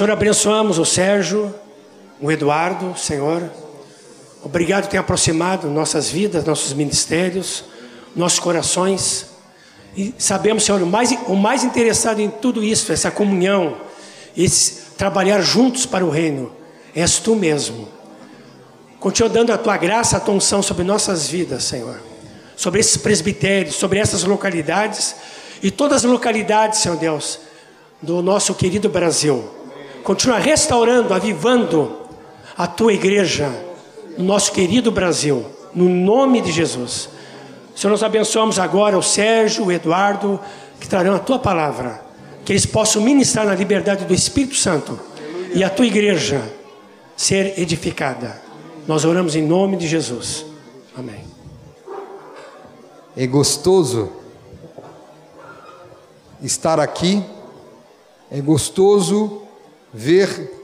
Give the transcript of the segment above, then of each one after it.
Senhor, abençoamos o Sérgio, o Eduardo, Senhor. Obrigado por ter aproximado nossas vidas, nossos ministérios, nossos corações. E sabemos, Senhor, o mais, o mais interessado em tudo isso, essa comunhão, esse trabalhar juntos para o reino, és tu mesmo. Continua dando a tua graça, a tua unção sobre nossas vidas, Senhor. Sobre esses presbitérios, sobre essas localidades e todas as localidades, Senhor Deus, do nosso querido Brasil. Continua restaurando, avivando a tua igreja, no nosso querido Brasil, no nome de Jesus. Senhor, nós abençoamos agora o Sérgio, o Eduardo, que trarão a tua palavra, que eles possam ministrar na liberdade do Espírito Santo e a tua igreja ser edificada. Nós oramos em nome de Jesus. Amém. É gostoso estar aqui, é gostoso ver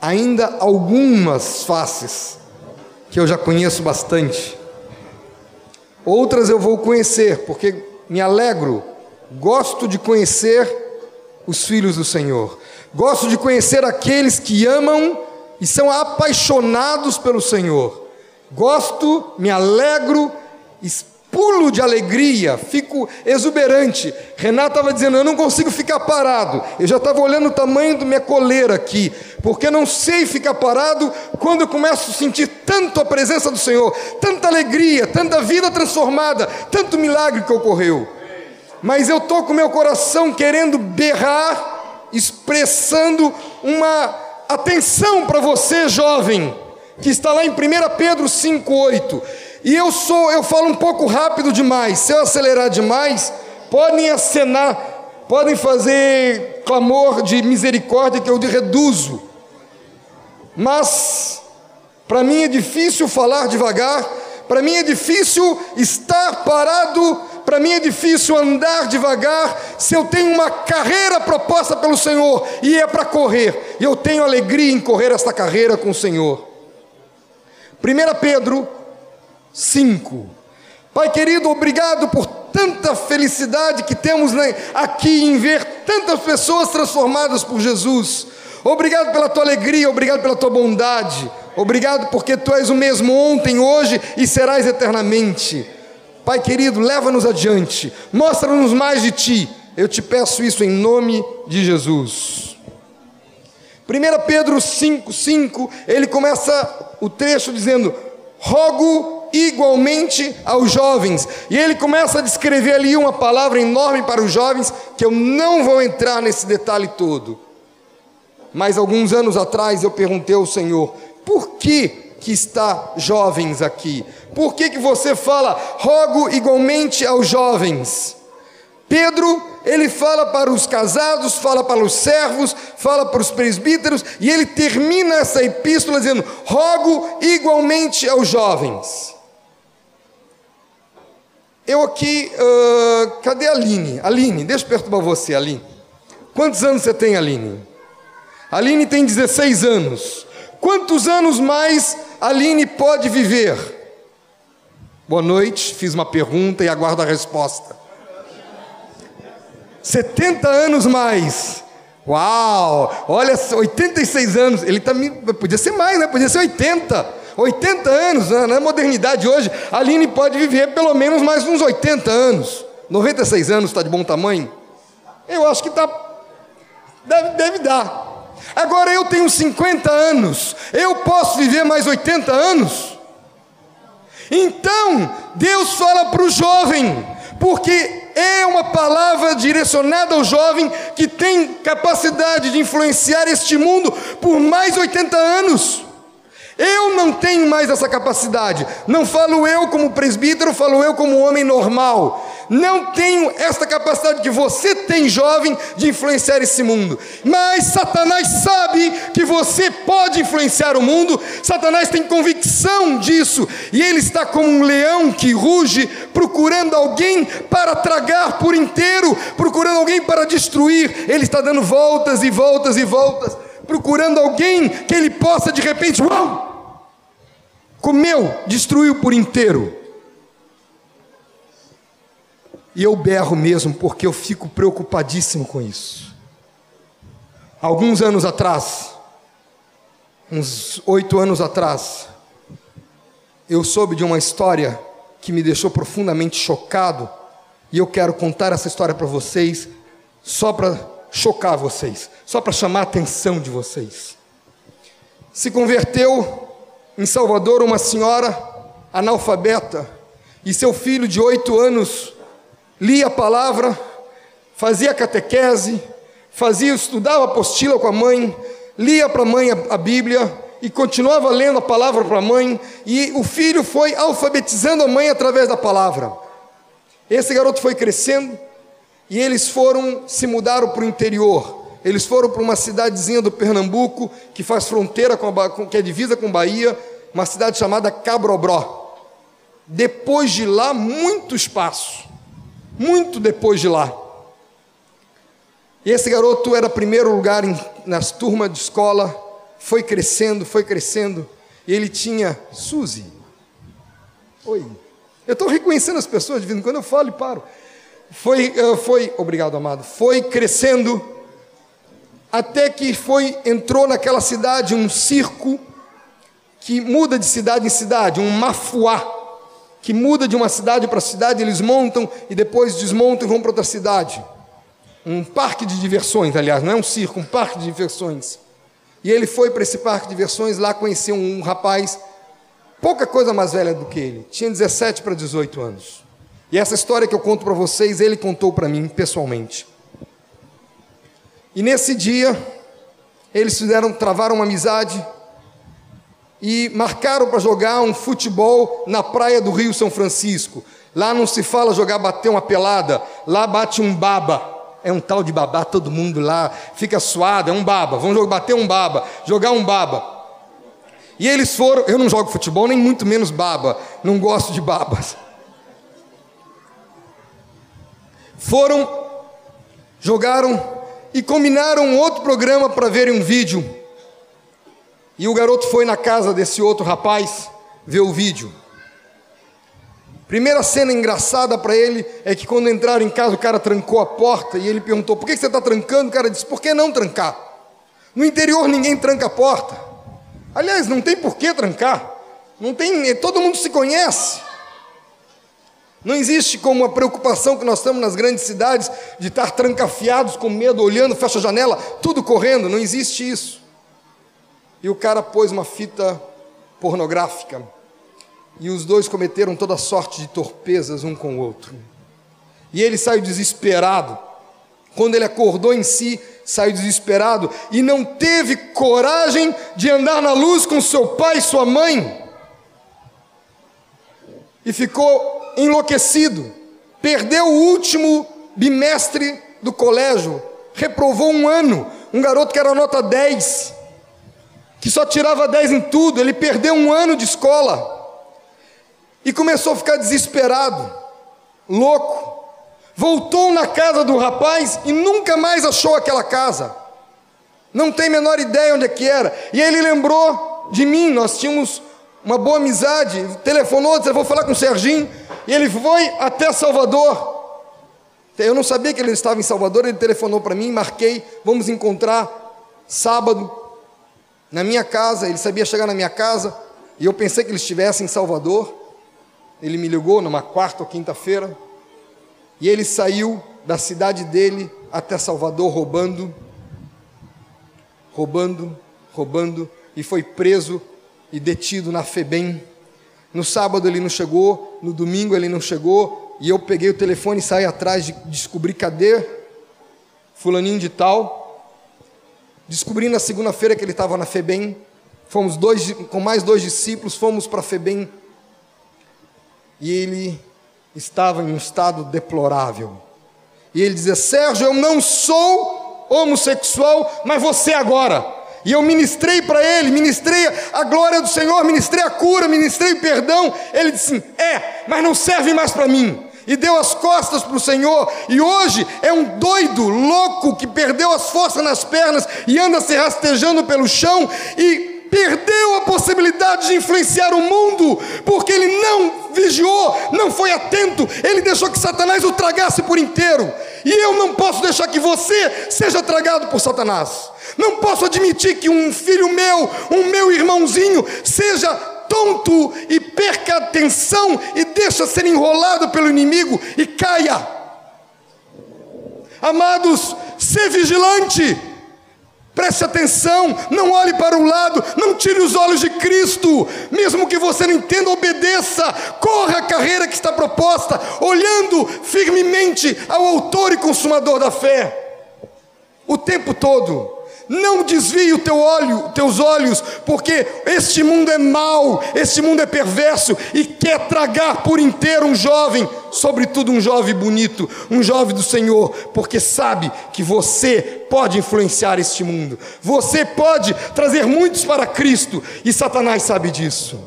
ainda algumas faces que eu já conheço bastante. Outras eu vou conhecer, porque me alegro, gosto de conhecer os filhos do Senhor. Gosto de conhecer aqueles que amam e são apaixonados pelo Senhor. Gosto, me alegro, pulo de alegria, fico exuberante. Renata estava dizendo: Eu não consigo ficar parado. Eu já estava olhando o tamanho da minha coleira aqui, porque não sei ficar parado quando eu começo a sentir tanto a presença do Senhor, tanta alegria, tanta vida transformada, tanto milagre que ocorreu. Mas eu estou com meu coração querendo berrar, expressando uma atenção para você, jovem, que está lá em 1 Pedro 5,8. E eu sou, eu falo um pouco rápido demais. Se eu acelerar demais, podem acenar, podem fazer clamor de misericórdia que eu reduzo. Mas para mim é difícil falar devagar, para mim é difícil estar parado, para mim é difícil andar devagar, se eu tenho uma carreira proposta pelo Senhor e é para correr, e eu tenho alegria em correr esta carreira com o Senhor. 1 Pedro 5. Pai querido, obrigado por tanta felicidade que temos aqui em ver tantas pessoas transformadas por Jesus. Obrigado pela tua alegria, obrigado pela tua bondade. Obrigado porque tu és o mesmo ontem, hoje e serás eternamente. Pai querido, leva-nos adiante, mostra-nos mais de ti. Eu te peço isso em nome de Jesus. 1 Pedro 5,5, ele começa o trecho dizendo: Rogo igualmente aos jovens. E ele começa a descrever ali uma palavra enorme para os jovens, que eu não vou entrar nesse detalhe todo. Mas alguns anos atrás eu perguntei ao Senhor: por que, que está jovens aqui? Por que, que você fala, rogo igualmente aos jovens? Pedro, ele fala para os casados, fala para os servos, fala para os presbíteros, e ele termina essa epístola dizendo: rogo igualmente aos jovens. Eu aqui, uh, cadê a Aline? Aline, deixa eu perturbar você, Aline. Quantos anos você tem, Aline? Aline tem 16 anos. Quantos anos mais Aline pode viver? Boa noite, fiz uma pergunta e aguardo a resposta. 70 anos mais. Uau! Olha, 86 anos. Ele tá, podia ser mais, né? Podia ser 80. 80 anos, né? na modernidade hoje, a Aline pode viver pelo menos mais uns 80 anos. 96 anos está de bom tamanho? Eu acho que tá, deve, deve dar. Agora eu tenho 50 anos, eu posso viver mais 80 anos? Então, Deus fala para o jovem, porque é uma palavra direcionada ao jovem que tem capacidade de influenciar este mundo por mais 80 anos. Eu não tenho mais essa capacidade. Não falo eu como presbítero, falo eu como homem normal. Não tenho esta capacidade que você tem, jovem, de influenciar esse mundo. Mas Satanás sabe que você pode influenciar o mundo. Satanás tem convicção disso. E ele está como um leão que ruge, procurando alguém para tragar por inteiro, procurando alguém para destruir. Ele está dando voltas e voltas e voltas procurando alguém que ele possa de repente, uau, comeu, destruiu por inteiro. E eu berro mesmo porque eu fico preocupadíssimo com isso. Alguns anos atrás, uns oito anos atrás, eu soube de uma história que me deixou profundamente chocado e eu quero contar essa história para vocês, só para chocar vocês, só para chamar a atenção de vocês. Se converteu em Salvador uma senhora analfabeta e seu filho de oito anos lia a palavra, fazia catequese, fazia, estudava apostila com a mãe, lia para a mãe a Bíblia e continuava lendo a palavra para a mãe, e o filho foi alfabetizando a mãe através da palavra. Esse garoto foi crescendo e eles foram, se mudaram para o interior. Eles foram para uma cidadezinha do Pernambuco que faz fronteira com, a, que é divisa com Bahia, uma cidade chamada Cabrobró. Depois de lá, muito espaço, muito depois de lá. E esse garoto era primeiro lugar em, nas turmas de escola, foi crescendo, foi crescendo, e ele tinha Suzy. Oi. Eu estou reconhecendo as pessoas de vez em quando eu falo e paro. Foi, uh, foi, obrigado, amado. Foi crescendo até que foi entrou naquela cidade um circo que muda de cidade em cidade, um mafuá que muda de uma cidade para cidade, eles montam e depois desmontam e vão para outra cidade. Um parque de diversões, aliás, não é um circo, um parque de diversões. E ele foi para esse parque de diversões, lá conheceu um rapaz pouca coisa mais velha do que ele, tinha 17 para 18 anos. E essa história que eu conto para vocês, ele contou para mim pessoalmente. E nesse dia, eles fizeram, travaram uma amizade e marcaram para jogar um futebol na praia do Rio São Francisco. Lá não se fala jogar bater uma pelada, lá bate um baba. É um tal de babá, todo mundo lá fica suado, é um baba. Vamos jogar, bater um baba, jogar um baba. E eles foram, eu não jogo futebol, nem muito menos baba, não gosto de babas. Foram, jogaram e combinaram outro programa para verem um vídeo. E o garoto foi na casa desse outro rapaz ver o vídeo. Primeira cena engraçada para ele é que quando entraram em casa o cara trancou a porta e ele perguntou: por que você está trancando? O cara disse: por que não trancar? No interior ninguém tranca a porta. Aliás, não tem por que trancar. Não tem, todo mundo se conhece. Não existe como a preocupação que nós temos nas grandes cidades de estar trancafiados com medo, olhando, fecha a janela, tudo correndo. Não existe isso. E o cara pôs uma fita pornográfica. E os dois cometeram toda sorte de torpezas um com o outro. E ele saiu desesperado. Quando ele acordou em si, saiu desesperado e não teve coragem de andar na luz com seu pai e sua mãe. E ficou enlouquecido. Perdeu o último bimestre do colégio, reprovou um ano. Um garoto que era nota 10, que só tirava 10 em tudo, ele perdeu um ano de escola. E começou a ficar desesperado, louco voltou na casa do rapaz e nunca mais achou aquela casa. Não tem a menor ideia onde é que era. E ele lembrou de mim, nós tínhamos uma boa amizade, telefonou, disse, vou falar com o Serginho, e ele foi até Salvador. Eu não sabia que ele estava em Salvador, ele telefonou para mim, marquei, vamos encontrar sábado na minha casa, ele sabia chegar na minha casa, e eu pensei que ele estivesse em Salvador. Ele me ligou numa quarta ou quinta-feira, e ele saiu da cidade dele até Salvador roubando, roubando, roubando, e foi preso e detido na FEBEM. No sábado ele não chegou, no domingo ele não chegou, e eu peguei o telefone e saí atrás de descobrir cadê fulaninho de tal. Descobri na segunda-feira que ele estava na FEBEM. Fomos dois, com mais dois discípulos, fomos para FEBEM. E ele estava em um estado deplorável. E ele dizia: Sérgio, eu não sou homossexual, mas você agora. E eu ministrei para ele, ministrei a glória do Senhor, ministrei a cura, ministrei o perdão. Ele disse: É, mas não serve mais para mim. E deu as costas para o Senhor, e hoje é um doido, louco, que perdeu as forças nas pernas e anda se rastejando pelo chão e perdeu a possibilidade de influenciar o mundo, porque ele não vigiou, não foi atento, ele deixou que Satanás o tragasse por inteiro. E eu não posso deixar que você seja tragado por Satanás. Não posso admitir que um filho meu, um meu irmãozinho, seja tonto e perca a atenção e deixa ser enrolado pelo inimigo e caia. Amados, ser vigilante. Preste atenção, não olhe para o lado, não tire os olhos de Cristo, mesmo que você não entenda, obedeça, corra a carreira que está proposta, olhando firmemente ao Autor e Consumador da fé, o tempo todo. Não desvie o teu olho, teus olhos, porque este mundo é mau, este mundo é perverso e quer tragar por inteiro um jovem, sobretudo um jovem bonito, um jovem do Senhor, porque sabe que você pode influenciar este mundo. Você pode trazer muitos para Cristo e Satanás sabe disso.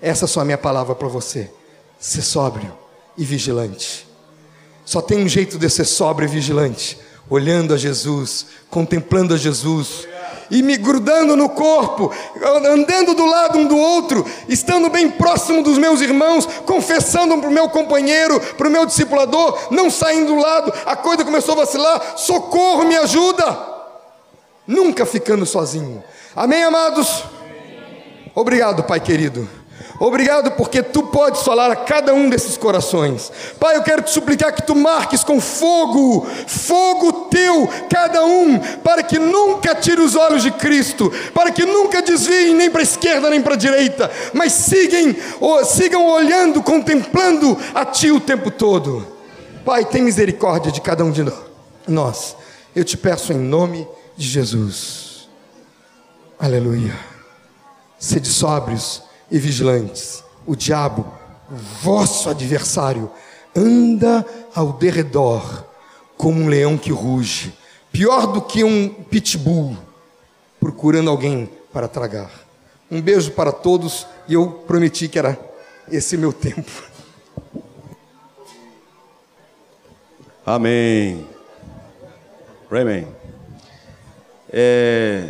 Essa é só a minha palavra para você. Ser sóbrio e vigilante. Só tem um jeito de ser sóbrio e vigilante olhando a Jesus, contemplando a Jesus, e me grudando no corpo, andando do lado um do outro, estando bem próximo dos meus irmãos, confessando para o meu companheiro, para o meu discipulador, não saindo do lado, a coisa começou a vacilar, socorro, me ajuda, nunca ficando sozinho. Amém, amados? Obrigado, Pai querido. Obrigado porque tu podes falar a cada um desses corações. Pai, eu quero te suplicar que tu marques com fogo, fogo teu, cada um, para que nunca tire os olhos de Cristo, para que nunca desviem nem para a esquerda nem para a direita, mas sigam, sigam olhando, contemplando a ti o tempo todo. Pai, tem misericórdia de cada um de nós. Eu te peço em nome de Jesus. Aleluia. Sede sóbrios e vigilantes. O diabo, vosso adversário, anda ao derredor como um leão que ruge, pior do que um pitbull, procurando alguém para tragar. Um beijo para todos e eu prometi que era esse meu tempo. Amém. Amém. É,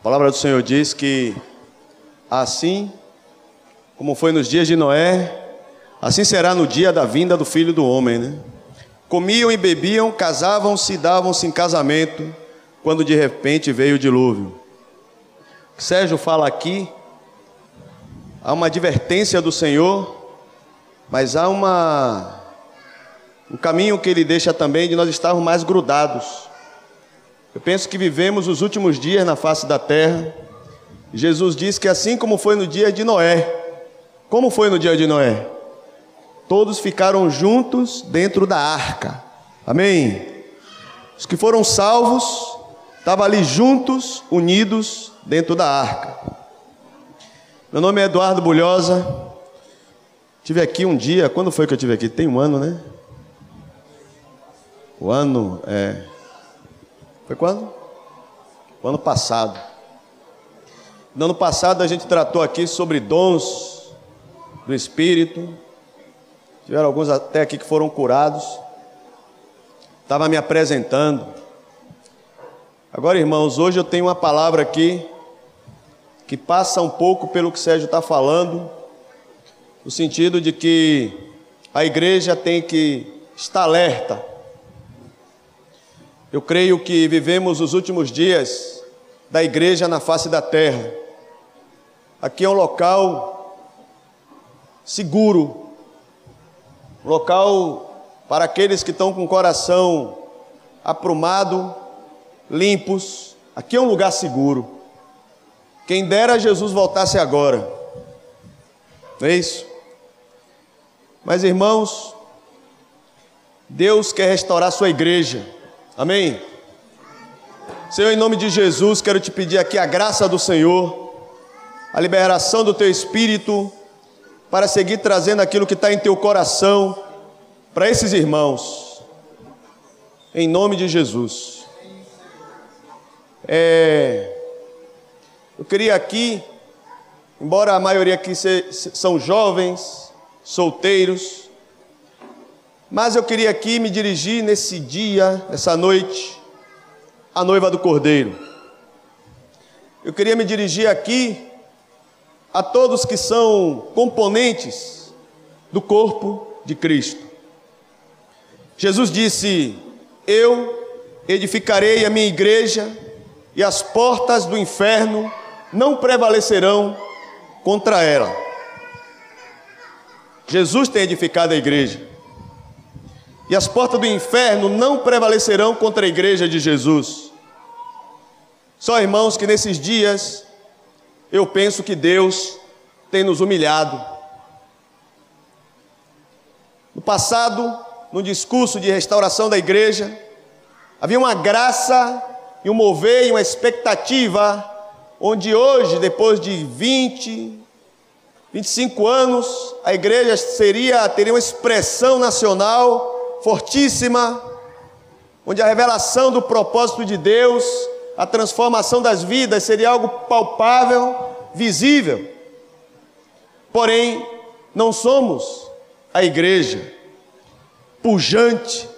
a palavra do Senhor diz que assim como foi nos dias de Noé, assim será no dia da vinda do filho do homem, né? Comiam e bebiam, casavam-se, davam-se em casamento, quando de repente veio o dilúvio. Sérgio fala aqui, há uma advertência do Senhor, mas há uma um caminho que ele deixa também de nós estarmos mais grudados. Eu penso que vivemos os últimos dias na face da terra. Jesus diz que assim como foi no dia de Noé, como foi no dia de Noé? Todos ficaram juntos dentro da arca. Amém? Os que foram salvos estavam ali juntos, unidos dentro da arca. Meu nome é Eduardo Bulhosa. Tive aqui um dia, quando foi que eu tive aqui? Tem um ano, né? O ano é. Foi quando? O ano passado. No ano passado a gente tratou aqui sobre dons do Espírito. Tiveram alguns até aqui que foram curados. Estava me apresentando. Agora, irmãos, hoje eu tenho uma palavra aqui que passa um pouco pelo que Sérgio está falando, no sentido de que a igreja tem que estar alerta. Eu creio que vivemos os últimos dias da igreja na face da terra. Aqui é um local seguro, local para aqueles que estão com o coração aprumado, limpos. Aqui é um lugar seguro. Quem dera Jesus voltasse agora. Não é isso? Mas irmãos, Deus quer restaurar sua igreja. Amém? Senhor, em nome de Jesus, quero te pedir aqui a graça do Senhor, a liberação do teu espírito para seguir trazendo aquilo que está em teu coração para esses irmãos, em nome de Jesus. É, eu queria aqui, embora a maioria aqui se, são jovens, solteiros, mas eu queria aqui me dirigir nesse dia, nessa noite, à noiva do Cordeiro. Eu queria me dirigir aqui a todos que são componentes do corpo de Cristo. Jesus disse: Eu edificarei a minha igreja, e as portas do inferno não prevalecerão contra ela. Jesus tem edificado a igreja. E as portas do inferno não prevalecerão contra a igreja de Jesus. Só irmãos que nesses dias eu penso que Deus tem nos humilhado. No passado, no discurso de restauração da igreja, havia uma graça e um mover e uma expectativa, onde hoje, depois de 20, 25 anos, a igreja seria, teria uma expressão nacional fortíssima, onde a revelação do propósito de Deus, a transformação das vidas seria algo palpável, visível. Porém, não somos a igreja pujante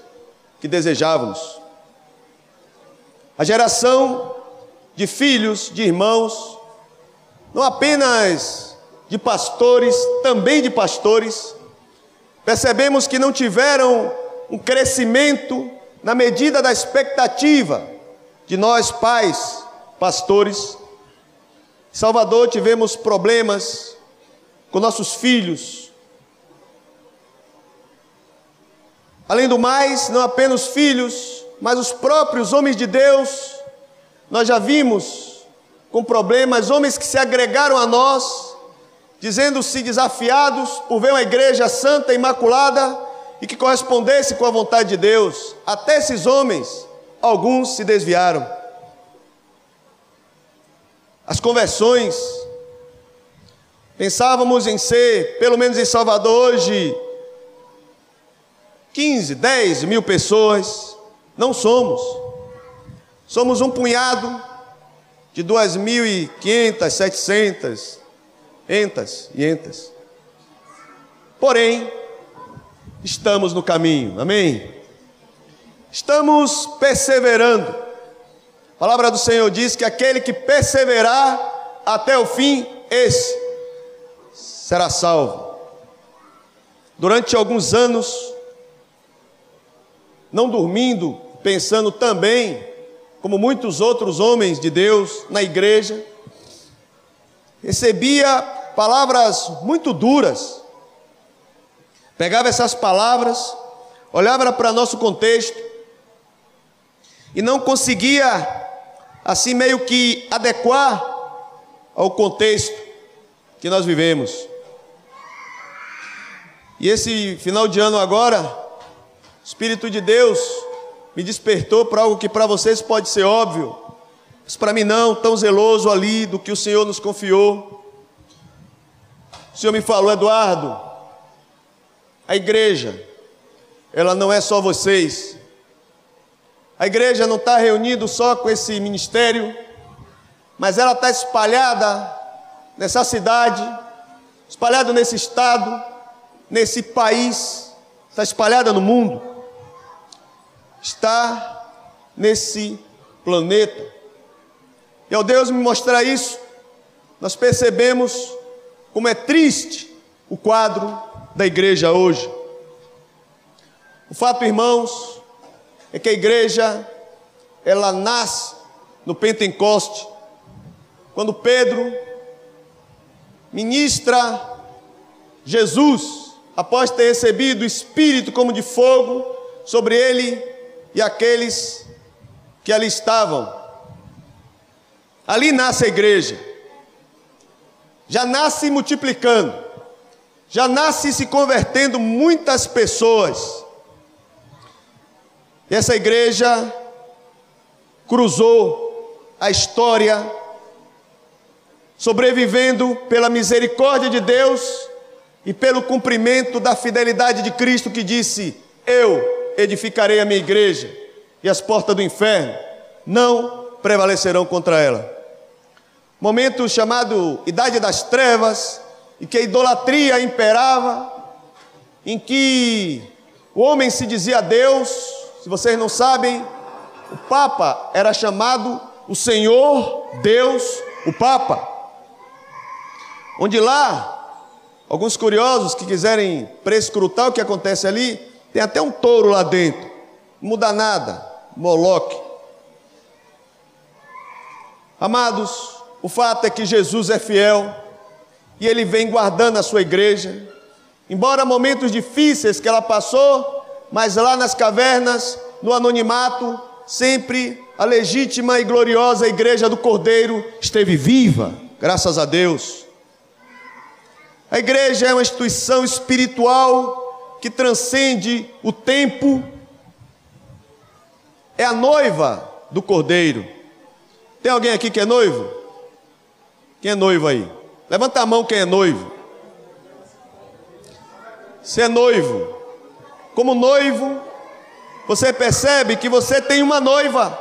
que desejávamos. A geração de filhos, de irmãos, não apenas de pastores, também de pastores, percebemos que não tiveram um crescimento na medida da expectativa de nós, pais, pastores. Salvador tivemos problemas com nossos filhos. Além do mais, não apenas filhos, mas os próprios homens de Deus, nós já vimos com problemas, homens que se agregaram a nós, dizendo-se desafiados por ver uma igreja santa, imaculada e que correspondesse com a vontade de Deus. Até esses homens, alguns se desviaram. As conversões, pensávamos em ser, pelo menos em Salvador hoje, 15, 10 mil pessoas, não somos. Somos um punhado de 2.500, 700, entas e entas. Porém, estamos no caminho, amém? Estamos perseverando. A palavra do Senhor diz que aquele que perseverar até o fim, esse será salvo. Durante alguns anos, não dormindo, pensando também, como muitos outros homens de Deus na igreja, recebia palavras muito duras. Pegava essas palavras, olhava para nosso contexto e não conseguia, assim, meio que adequar ao contexto que nós vivemos. E esse final de ano agora, o Espírito de Deus me despertou para algo que para vocês pode ser óbvio, mas para mim não, tão zeloso ali do que o Senhor nos confiou. O Senhor me falou, Eduardo, a igreja, ela não é só vocês. A igreja não está reunida só com esse ministério, mas ela está espalhada nessa cidade, espalhada nesse estado, nesse país, está espalhada no mundo, está nesse planeta. E ao Deus me mostrar isso, nós percebemos como é triste o quadro da igreja hoje. O fato, irmãos, é que a igreja ela nasce no Pentecoste, quando Pedro ministra Jesus, após ter recebido o Espírito como de fogo sobre ele e aqueles que ali estavam. Ali nasce a igreja. Já nasce multiplicando. Já nasce se convertendo muitas pessoas. E essa igreja cruzou a história, sobrevivendo pela misericórdia de Deus e pelo cumprimento da fidelidade de Cristo que disse: Eu edificarei a minha igreja e as portas do inferno não prevalecerão contra ela. Momento chamado Idade das Trevas, em que a idolatria imperava, em que o homem se dizia Deus, se vocês não sabem, o Papa era chamado o Senhor Deus, o Papa. Onde lá, alguns curiosos que quiserem prescrutar o que acontece ali, tem até um touro lá dentro, não muda nada, Moloque. Amados, o fato é que Jesus é fiel e ele vem guardando a sua igreja. Embora momentos difíceis que ela passou, mas lá nas cavernas, no anonimato, sempre a legítima e gloriosa igreja do Cordeiro esteve viva, graças a Deus. A igreja é uma instituição espiritual que transcende o tempo, é a noiva do Cordeiro. Tem alguém aqui que é noivo? Quem é noivo aí? Levanta a mão quem é noivo. Você é noivo. Como noivo, você percebe que você tem uma noiva.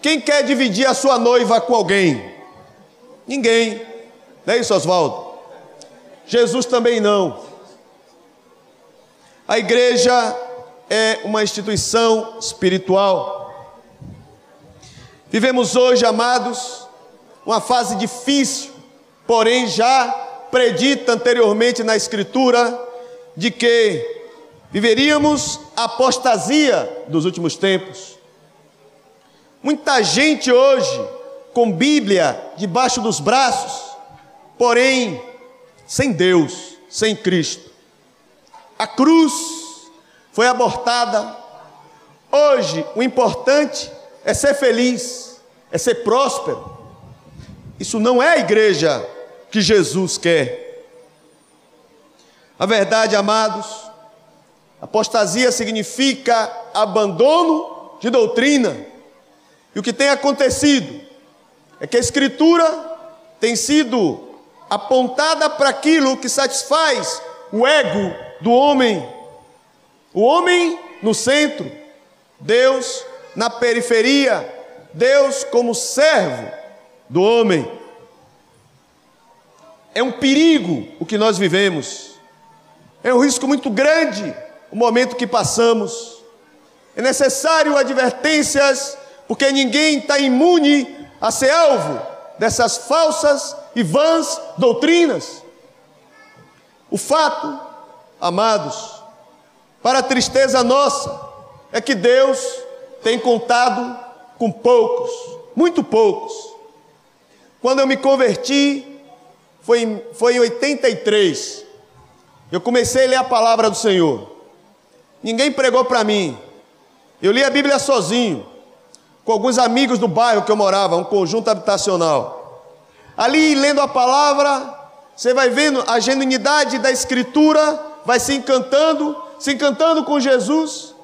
Quem quer dividir a sua noiva com alguém? Ninguém. Não é isso, Oswaldo? Jesus também não. A igreja é uma instituição espiritual. Vivemos hoje, amados, uma fase difícil, porém já predita anteriormente na Escritura de que viveríamos a apostasia dos últimos tempos. Muita gente hoje com Bíblia debaixo dos braços, porém sem Deus, sem Cristo. A cruz foi abortada. Hoje, o importante é ser feliz, é ser próspero. Isso não é a igreja que Jesus quer. A verdade, amados, apostasia significa abandono de doutrina. E o que tem acontecido é que a Escritura tem sido apontada para aquilo que satisfaz o ego do homem. O homem no centro, Deus na periferia, Deus como servo do homem. É um perigo o que nós vivemos, é um risco muito grande o momento que passamos. É necessário advertências, porque ninguém está imune a ser alvo dessas falsas e vãs doutrinas. O fato, amados, para a tristeza nossa, é que Deus tem contado com poucos, muito poucos. Quando eu me converti, foi em, foi em 83, eu comecei a ler a palavra do Senhor. Ninguém pregou para mim. Eu li a Bíblia sozinho, com alguns amigos do bairro que eu morava, um conjunto habitacional. Ali lendo a palavra, você vai vendo a genuinidade da Escritura, vai se encantando, se encantando com Jesus.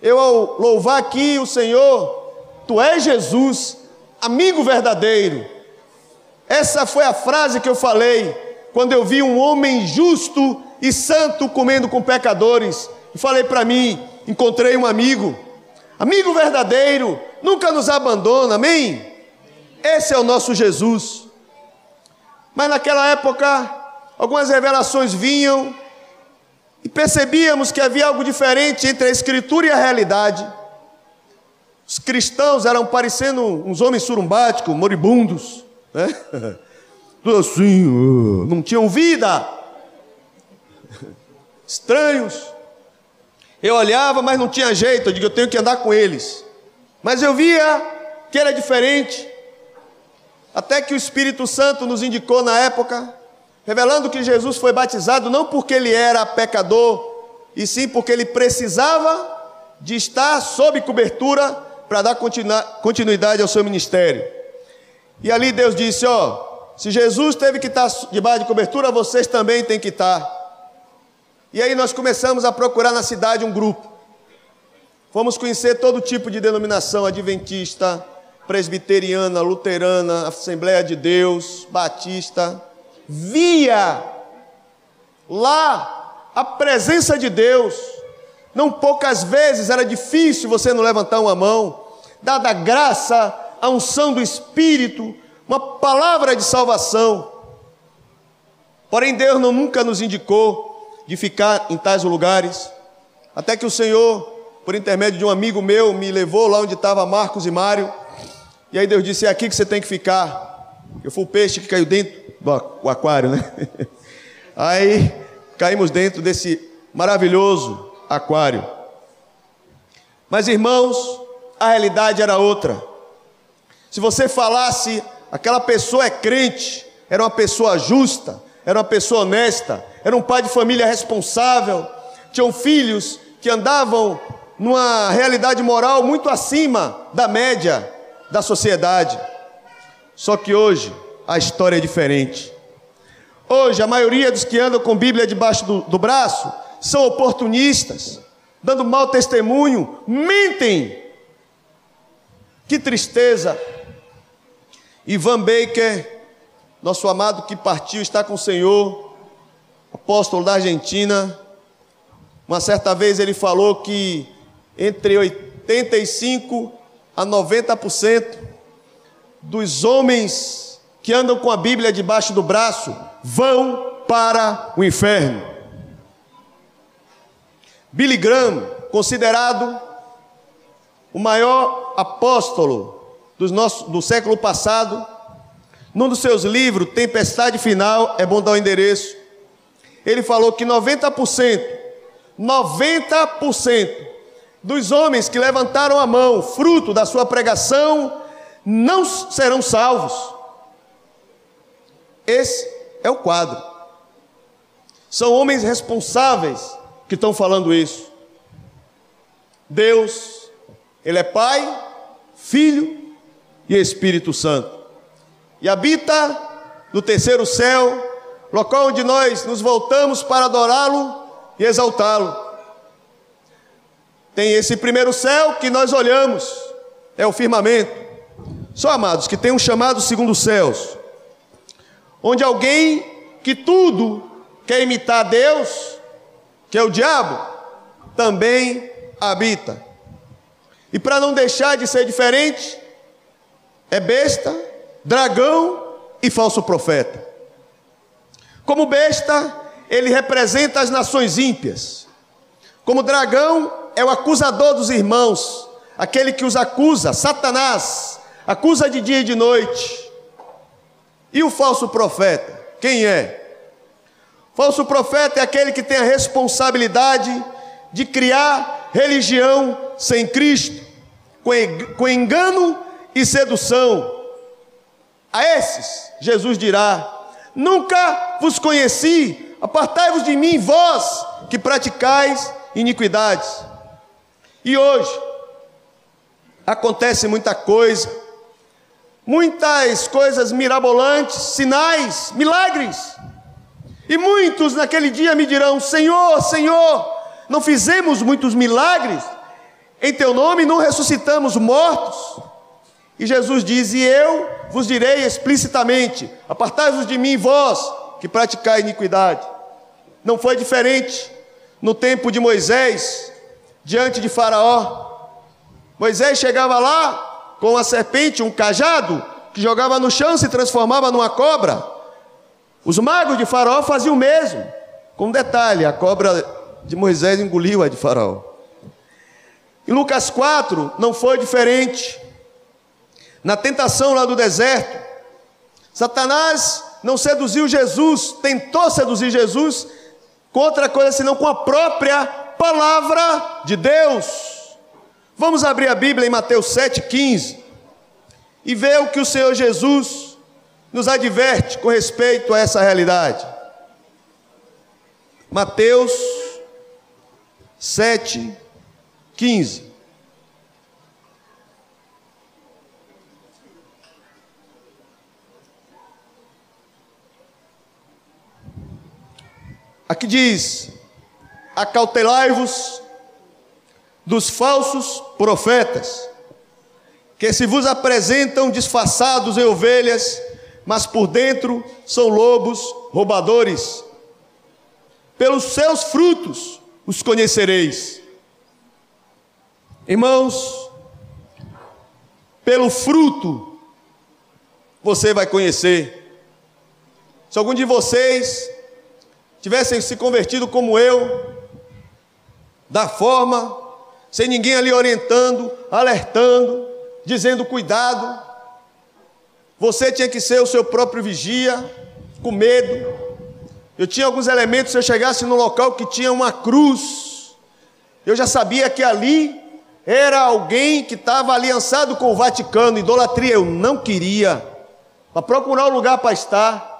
Eu ao louvar aqui o Senhor, Tu és Jesus, amigo verdadeiro. Essa foi a frase que eu falei quando eu vi um homem justo e santo comendo com pecadores. E falei para mim, encontrei um amigo, amigo verdadeiro, nunca nos abandona, amém? Esse é o nosso Jesus. Mas naquela época, algumas revelações vinham e percebíamos que havia algo diferente entre a escritura e a realidade. Os cristãos eram parecendo uns homens surumbáticos, moribundos, né? Assim, não tinham vida. Estranhos. Eu olhava, mas não tinha jeito, eu digo, eu tenho que andar com eles. Mas eu via que era diferente. Até que o Espírito Santo nos indicou na época, revelando que Jesus foi batizado não porque ele era pecador, e sim porque ele precisava de estar sob cobertura para dar continuidade ao seu ministério. E ali Deus disse: Ó, se Jesus teve que estar debaixo de cobertura, vocês também têm que estar. E aí nós começamos a procurar na cidade um grupo. Fomos conhecer todo tipo de denominação adventista, presbiteriana, luterana, Assembleia de Deus, batista, via lá a presença de Deus. Não poucas vezes era difícil você não levantar uma mão, dada a graça, a unção do Espírito, uma palavra de salvação. Porém, Deus não, nunca nos indicou de ficar em tais lugares, até que o Senhor, por intermédio de um amigo meu, me levou lá onde estava Marcos e Mário e aí Deus disse: é aqui que você tem que ficar. Eu fui o peixe que caiu dentro do aquário, né? Aí caímos dentro desse maravilhoso aquário. Mas irmãos, a realidade era outra. Se você falasse, aquela pessoa é crente, era uma pessoa justa, era uma pessoa honesta, era um pai de família responsável, tinham filhos que andavam numa realidade moral muito acima da média da sociedade. Só que hoje a história é diferente. Hoje a maioria dos que andam com Bíblia debaixo do, do braço são oportunistas, dando mau testemunho, mentem. Que tristeza. Ivan Baker, nosso amado que partiu, está com o Senhor, apóstolo da Argentina. Uma certa vez ele falou que entre 85 a 90% dos homens que andam com a Bíblia debaixo do braço vão para o inferno. Billy Graham, considerado o maior apóstolo do, nosso, do século passado, num dos seus livros, Tempestade Final, é bom dar o endereço. Ele falou que 90%, 90% dos homens que levantaram a mão, fruto da sua pregação, não serão salvos. Esse é o quadro. São homens responsáveis que estão falando isso. Deus, Ele é Pai, Filho e Espírito Santo. E habita no terceiro céu, local onde nós nos voltamos para adorá-lo e exaltá-lo. Tem esse primeiro céu que nós olhamos, é o firmamento. Só amados, que tem um chamado segundo os céus, onde alguém que tudo quer imitar Deus, que é o diabo, também habita. E para não deixar de ser diferente, é besta, dragão e falso profeta. Como besta, ele representa as nações ímpias. Como dragão, é o acusador dos irmãos, aquele que os acusa, Satanás, acusa de dia e de noite. E o falso profeta? Quem é? Falso profeta é aquele que tem a responsabilidade de criar religião sem Cristo, com engano e sedução. A esses, Jesus dirá: Nunca vos conheci, apartai-vos de mim, vós que praticais iniquidades. E hoje, acontece muita coisa, muitas coisas mirabolantes, sinais, milagres. E muitos naquele dia me dirão: Senhor, Senhor, não fizemos muitos milagres em teu nome, não ressuscitamos mortos. E Jesus diz: E eu vos direi explicitamente: Apartai-vos de mim, vós que praticai iniquidade. Não foi diferente no tempo de Moisés, diante de Faraó. Moisés chegava lá, com a serpente, um cajado, que jogava no chão se transformava numa cobra. Os magos de Faraó faziam o mesmo. Com detalhe: a cobra de Moisés engoliu a de Faraó. Em Lucas 4 não foi diferente. Na tentação lá do deserto, Satanás não seduziu Jesus, tentou seduzir Jesus com outra coisa senão com a própria palavra de Deus. Vamos abrir a Bíblia em Mateus 7,15 e ver o que o Senhor Jesus nos adverte com respeito a essa realidade. Mateus 7,15. Aqui diz: Acautelai-vos dos falsos profetas, que se vos apresentam disfarçados em ovelhas, mas por dentro são lobos roubadores. Pelos seus frutos os conhecereis. Irmãos, pelo fruto você vai conhecer. Se algum de vocês tivessem se convertido como eu, da forma sem ninguém ali orientando, alertando, dizendo cuidado. Você tinha que ser o seu próprio vigia, com medo. Eu tinha alguns elementos, se eu chegasse num local que tinha uma cruz, eu já sabia que ali era alguém que estava aliançado com o Vaticano, idolatria. Eu não queria, para procurar um lugar para estar.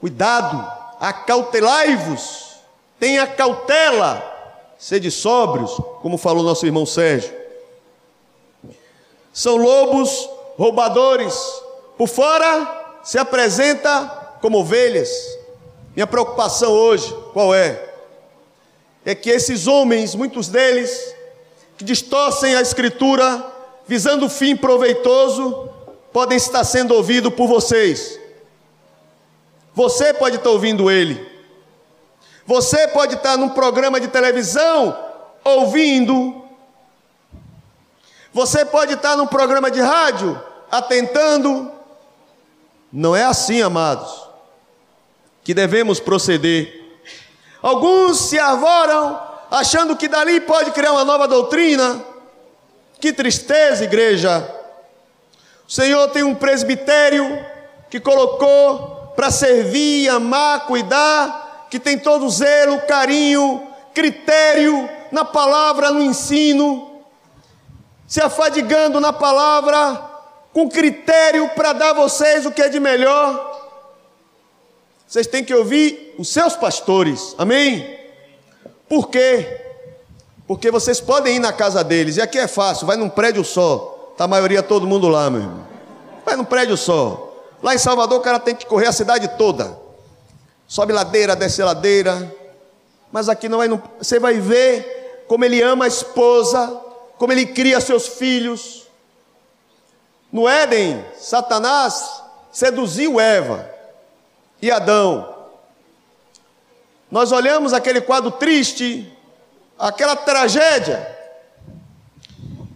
Cuidado, acautelai-vos, tenha cautela, sede sóbrios, como falou nosso irmão Sérgio. São lobos roubadores, por fora se apresenta como ovelhas. Minha preocupação hoje, qual é? É que esses homens, muitos deles, que distorcem a Escritura, visando o fim proveitoso, podem estar sendo ouvidos por vocês. Você pode estar ouvindo ele. Você pode estar num programa de televisão ouvindo. Você pode estar num programa de rádio atentando. Não é assim, amados, que devemos proceder. Alguns se arvoram achando que dali pode criar uma nova doutrina. Que tristeza, igreja. O Senhor tem um presbitério que colocou para servir, amar, cuidar, que tem todo zelo, carinho, critério na palavra, no ensino, se afadigando na palavra, com critério para dar a vocês o que é de melhor. Vocês têm que ouvir os seus pastores, amém? Por quê? Porque vocês podem ir na casa deles, e aqui é fácil, vai num prédio só, tá a maioria todo mundo lá, meu irmão. Vai num prédio só. Lá em Salvador o cara tem que correr a cidade toda. Sobe ladeira, desce ladeira. Mas aqui não vai, você vai ver como ele ama a esposa, como ele cria seus filhos. No Éden, Satanás seduziu Eva e Adão. Nós olhamos aquele quadro triste, aquela tragédia,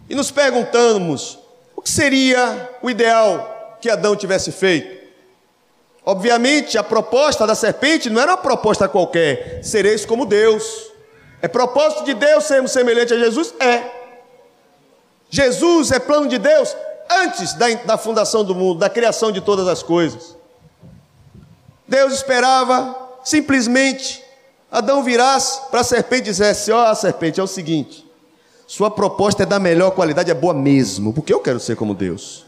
e nos perguntamos: o que seria o ideal que Adão tivesse feito? Obviamente, a proposta da serpente não era uma proposta qualquer, sereis como Deus. É propósito de Deus sermos semelhantes a Jesus? É. Jesus é plano de Deus antes da, da fundação do mundo, da criação de todas as coisas. Deus esperava simplesmente Adão virasse para a serpente e dissesse: Ó, oh, serpente, é o seguinte, sua proposta é da melhor qualidade, é boa mesmo, porque eu quero ser como Deus.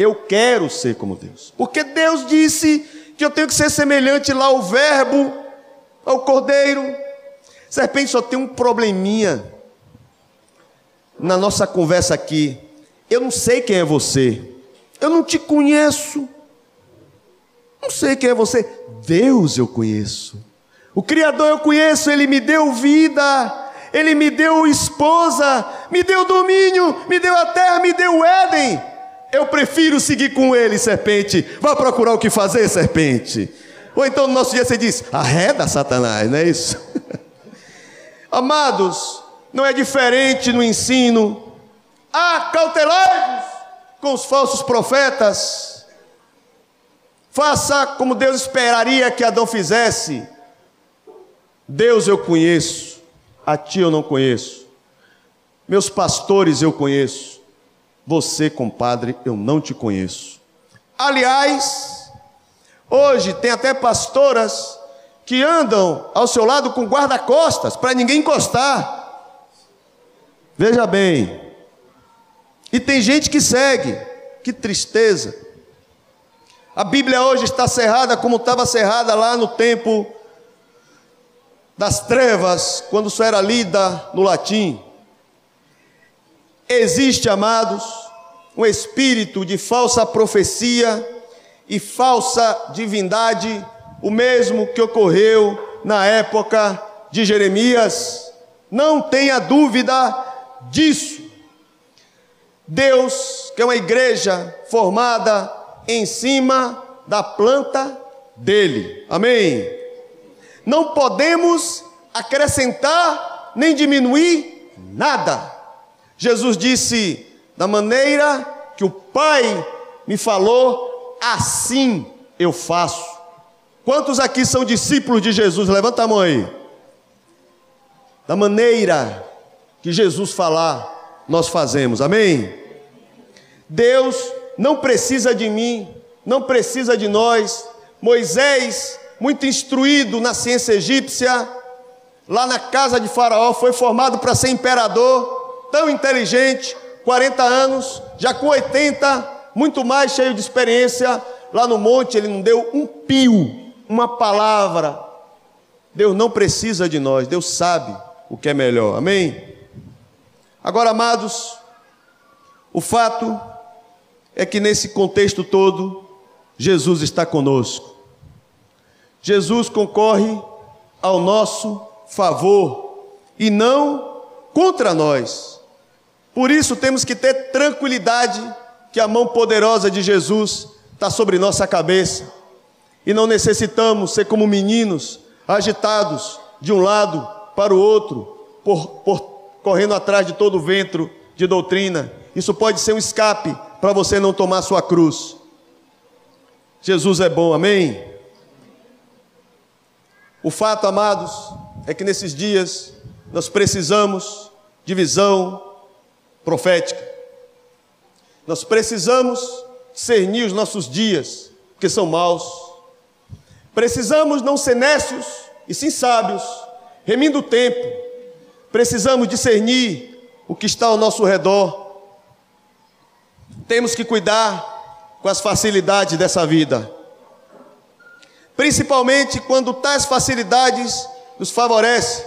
Eu quero ser como Deus, porque Deus disse que eu tenho que ser semelhante lá ao Verbo, ao Cordeiro. Serpente só tem um probleminha na nossa conversa aqui. Eu não sei quem é você, eu não te conheço. Não sei quem é você. Deus eu conheço. O Criador eu conheço, Ele me deu vida, Ele me deu esposa, me deu domínio, me deu a terra, me deu o Éden. Eu prefiro seguir com Ele, serpente. Vá procurar o que fazer, serpente. Ou então no nosso dia você diz: arreda Satanás, não é isso? Amados, não é diferente no ensino. Cautelai com os falsos profetas. Faça como Deus esperaria que Adão fizesse. Deus eu conheço, a ti eu não conheço. Meus pastores eu conheço. Você, compadre, eu não te conheço. Aliás, hoje tem até pastoras que andam ao seu lado com guarda-costas para ninguém encostar. Veja bem. E tem gente que segue. Que tristeza. A Bíblia hoje está cerrada como estava cerrada lá no tempo das trevas, quando só era lida no latim. Existe, amados, um espírito de falsa profecia e falsa divindade, o mesmo que ocorreu na época de Jeremias. Não tenha dúvida disso. Deus, que é uma igreja formada em cima da planta dele. Amém? Não podemos acrescentar nem diminuir nada. Jesus disse: da maneira que o Pai me falou, assim eu faço. Quantos aqui são discípulos de Jesus? Levanta a mão aí. Da maneira que Jesus falar, nós fazemos. Amém? Deus não precisa de mim, não precisa de nós. Moisés, muito instruído na ciência egípcia, lá na casa de Faraó, foi formado para ser imperador, tão inteligente, 40 anos, já com 80, muito mais cheio de experiência, lá no monte ele não deu um pio, uma palavra. Deus não precisa de nós, Deus sabe o que é melhor, amém? Agora, amados, o fato é que nesse contexto todo, Jesus está conosco. Jesus concorre ao nosso favor e não contra nós. Por isso temos que ter tranquilidade que a mão poderosa de Jesus está sobre nossa cabeça e não necessitamos ser como meninos agitados de um lado para o outro, por, por, correndo atrás de todo o vento de doutrina. Isso pode ser um escape para você não tomar sua cruz. Jesus é bom, amém? O fato, amados, é que nesses dias nós precisamos de visão profética. Nós precisamos discernir os nossos dias, que são maus. Precisamos não ser nécios e sim sábios, remindo o tempo. Precisamos discernir o que está ao nosso redor. Temos que cuidar com as facilidades dessa vida. Principalmente quando tais facilidades nos favorece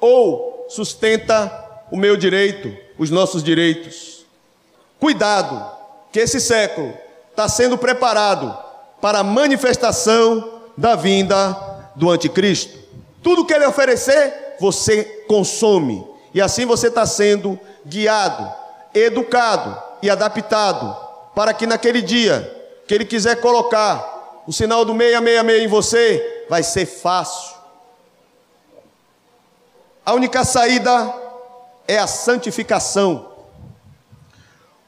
ou sustenta o meu direito, os nossos direitos. Cuidado, que esse século está sendo preparado para a manifestação da vinda do anticristo. Tudo que ele oferecer, você consome. E assim você está sendo guiado, educado e adaptado para que naquele dia que ele quiser colocar o sinal do 666 em você, vai ser fácil. A única saída é a santificação.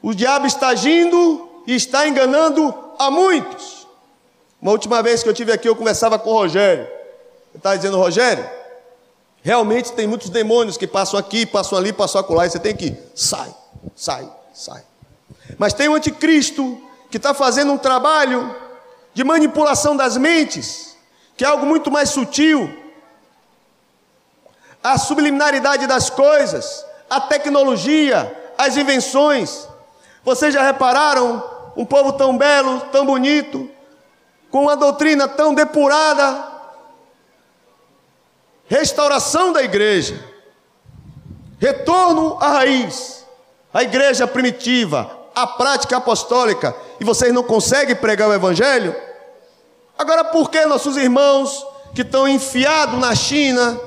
O diabo está agindo e está enganando a muitos. Uma última vez que eu tive aqui, eu conversava com o Rogério. Eu estava dizendo, Rogério, realmente tem muitos demônios que passam aqui, passam ali, passam acolá, e você tem que sai, sai, sai. Mas tem o anticristo que está fazendo um trabalho de manipulação das mentes, que é algo muito mais sutil, a subliminaridade das coisas, a tecnologia, as invenções. Vocês já repararam um povo tão belo, tão bonito, com uma doutrina tão depurada? Restauração da igreja, retorno à raiz, a igreja primitiva, a prática apostólica, e vocês não conseguem pregar o evangelho? Agora, por que nossos irmãos que estão enfiados na China,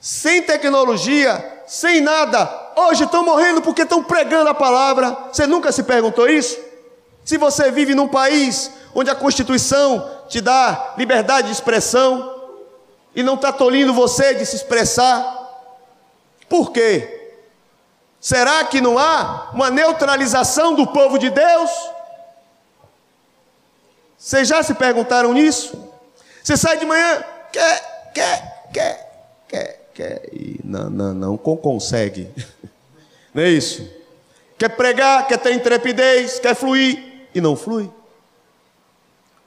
sem tecnologia, sem nada, hoje estão morrendo porque estão pregando a palavra. Você nunca se perguntou isso? Se você vive num país onde a Constituição te dá liberdade de expressão e não está tolindo você de se expressar, por quê? Será que não há uma neutralização do povo de Deus? Vocês já se perguntaram nisso? Você sai de manhã, quer, quer, quer, quer, quer e não, não, não consegue. Não é isso? Quer pregar, quer ter intrepidez, quer fluir e não flui.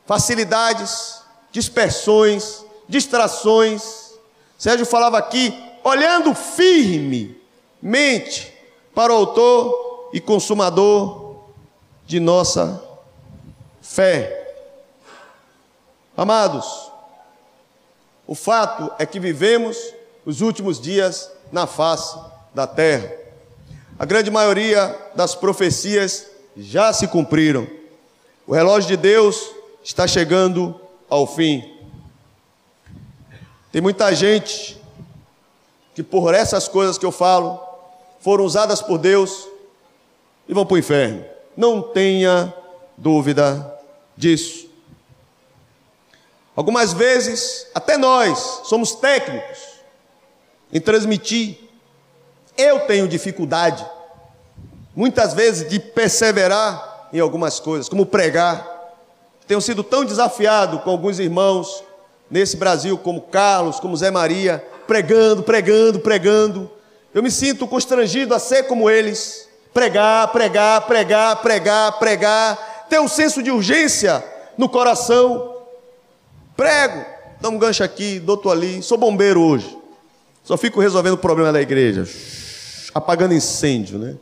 Facilidades, dispersões, distrações. Sérgio falava aqui, olhando firmemente para o autor e consumador de nossa fé. Amados, o fato é que vivemos os últimos dias na face da terra. A grande maioria das profecias já se cumpriram. O relógio de Deus está chegando ao fim. Tem muita gente que, por essas coisas que eu falo, foram usadas por Deus e vão para o inferno. Não tenha dúvida disso. Algumas vezes, até nós somos técnicos em transmitir. Eu tenho dificuldade, muitas vezes, de perseverar em algumas coisas, como pregar. Tenho sido tão desafiado com alguns irmãos nesse Brasil, como Carlos, como Zé Maria, pregando, pregando, pregando. Eu me sinto constrangido a ser como eles. Pregar, pregar, pregar, pregar, pregar. Ter um senso de urgência no coração. Prego, dá um gancho aqui, doutor ali. Sou bombeiro hoje. Só fico resolvendo o problema da igreja, apagando incêndio, né?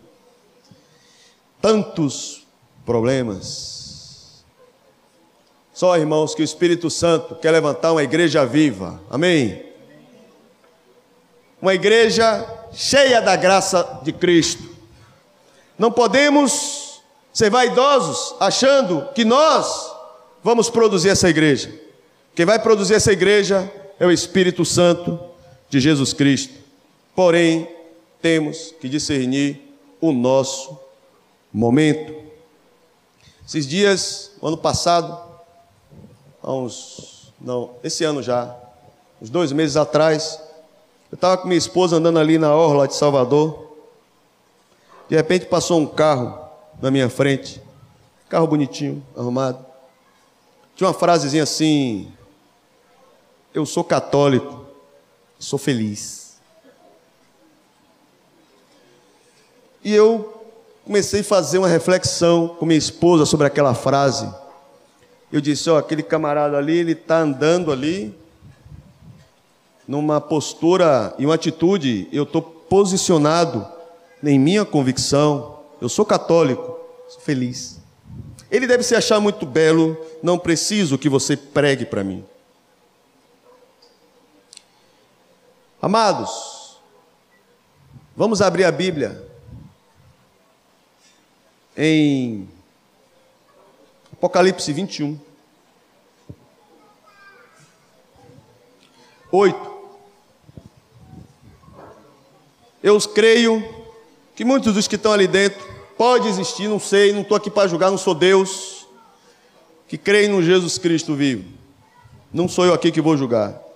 Tantos problemas. Só, irmãos, que o Espírito Santo quer levantar uma igreja viva. Amém? Uma igreja cheia da graça de Cristo. Não podemos ser vaidosos achando que nós vamos produzir essa igreja. Quem vai produzir essa igreja é o Espírito Santo de Jesus Cristo. Porém, temos que discernir o nosso momento. Esses dias, ano passado, há uns, não, esse ano já, uns dois meses atrás, eu estava com minha esposa andando ali na orla de Salvador. De repente passou um carro na minha frente, carro bonitinho, arrumado. Tinha uma frasezinha assim: Eu sou católico, sou feliz. E eu comecei a fazer uma reflexão com minha esposa sobre aquela frase. Eu disse: Ó, aquele camarada ali, ele está andando ali, numa postura e uma atitude, eu estou posicionado em minha convicção, eu sou católico, sou feliz. Ele deve se achar muito belo, não preciso que você pregue para mim. Amados, vamos abrir a Bíblia em Apocalipse 21. 8. Eu creio que muitos dos que estão ali dentro, pode existir, não sei, não estou aqui para julgar, não sou Deus, que creem no Jesus Cristo vivo. Não sou eu aqui que vou julgar.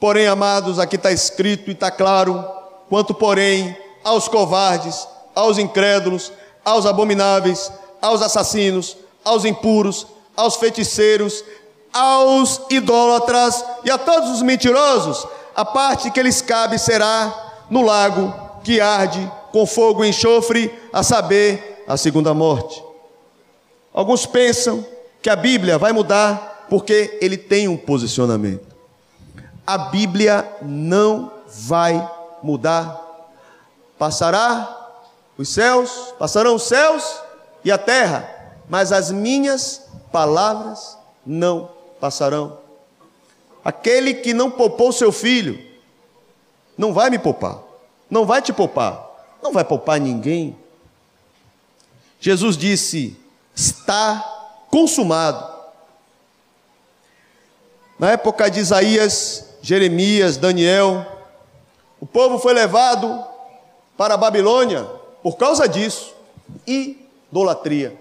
Porém, amados, aqui está escrito e está claro, quanto porém aos covardes, aos incrédulos, aos abomináveis, aos assassinos, aos impuros, aos feiticeiros, aos idólatras e a todos os mentirosos, a parte que lhes cabe será no lago que arde com fogo e enxofre, a saber, a segunda morte. Alguns pensam que a Bíblia vai mudar porque ele tem um posicionamento. A Bíblia não vai mudar. Passará os céus, passarão os céus e a terra, mas as minhas palavras não passarão. Aquele que não poupou seu filho, não vai me poupar, não vai te poupar, não vai poupar ninguém. Jesus disse: está consumado. Na época de Isaías, Jeremias, Daniel, o povo foi levado para a Babilônia por causa disso, idolatria.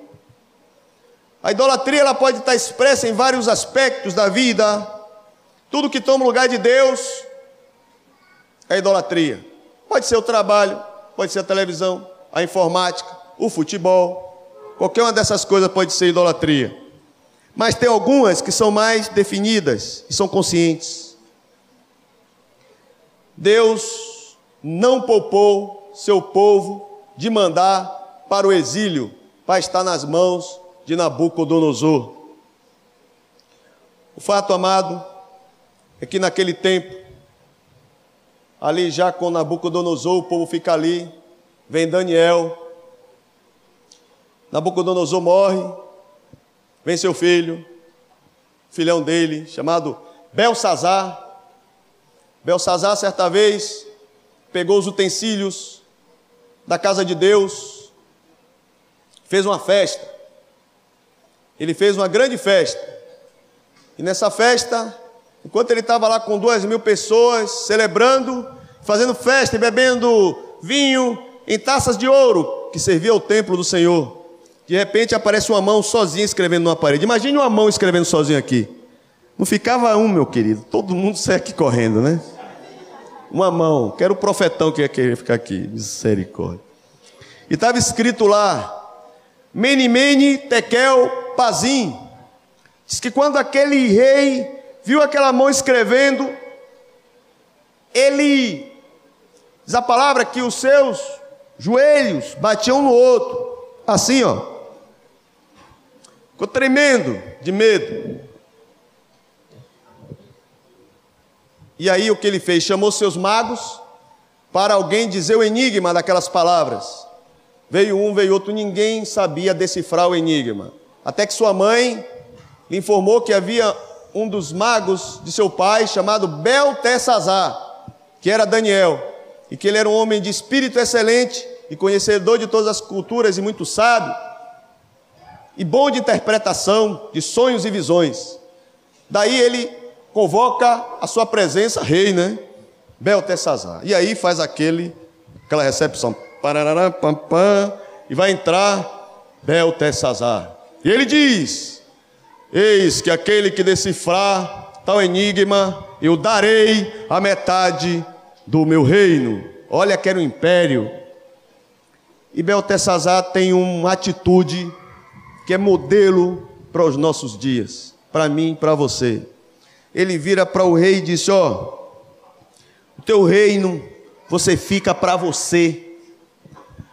A idolatria ela pode estar expressa em vários aspectos da vida. Tudo que toma lugar de Deus é idolatria. Pode ser o trabalho, pode ser a televisão, a informática, o futebol. Qualquer uma dessas coisas pode ser idolatria. Mas tem algumas que são mais definidas e são conscientes. Deus não poupou seu povo de mandar para o exílio, para estar nas mãos de Nabucodonosor. O fato, amado, é que naquele tempo, ali já com Nabucodonosor, o povo fica ali, vem Daniel, Nabucodonosor morre, vem seu filho, filhão dele, chamado Belsazar. Belsazar, certa vez, pegou os utensílios da casa de Deus, fez uma festa ele fez uma grande festa. E nessa festa, enquanto ele estava lá com duas mil pessoas, celebrando, fazendo festa e bebendo vinho em taças de ouro, que servia ao templo do Senhor, de repente aparece uma mão sozinha escrevendo numa parede. Imagine uma mão escrevendo sozinha aqui. Não ficava um, meu querido. Todo mundo sai aqui correndo, né? Uma mão. Quero o profetão que ia querer ficar aqui. Misericórdia. E estava escrito lá: Mene, mene, tekel, Pazim. Diz que quando aquele rei viu aquela mão escrevendo, ele, diz a palavra que os seus joelhos batiam no outro, assim ó. Ficou tremendo de medo. E aí o que ele fez? Chamou seus magos para alguém dizer o enigma daquelas palavras. Veio um, veio outro, ninguém sabia decifrar o enigma. Até que sua mãe lhe informou que havia um dos magos de seu pai chamado Beltesazar, que era Daniel, e que ele era um homem de espírito excelente e conhecedor de todas as culturas e muito sábio, e bom de interpretação de sonhos e visões. Daí ele convoca a sua presença, rei, né? Beltesazar. E aí faz aquele, aquela recepção. Parará, pam, pam, e vai entrar Beltesazar. E ele diz: Eis que aquele que decifrar tal enigma, eu darei a metade do meu reino. Olha que era um império. E Beltesazar tem uma atitude que é modelo para os nossos dias, para mim, para você. Ele vira para o rei e disse: Ó, oh, o teu reino você fica para você.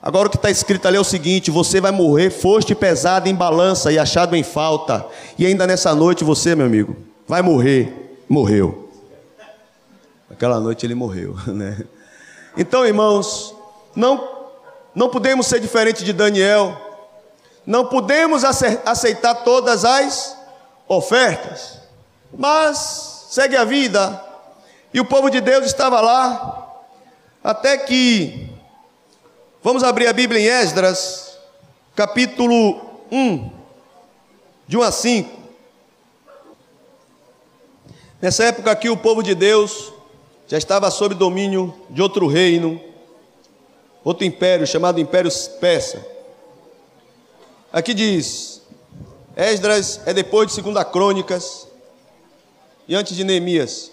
Agora o que está escrito ali é o seguinte: você vai morrer, foste pesado em balança e achado em falta. E ainda nessa noite você, meu amigo, vai morrer. Morreu. Aquela noite ele morreu, né? Então, irmãos, não não podemos ser diferente de Daniel. Não podemos aceitar todas as ofertas. Mas segue a vida. E o povo de Deus estava lá até que Vamos abrir a Bíblia em Esdras, capítulo 1, de 1 a 5. Nessa época aqui, o povo de Deus já estava sob domínio de outro reino, outro império, chamado Império Persa. Aqui diz: Esdras é depois de Segunda Crônicas e antes de Neemias.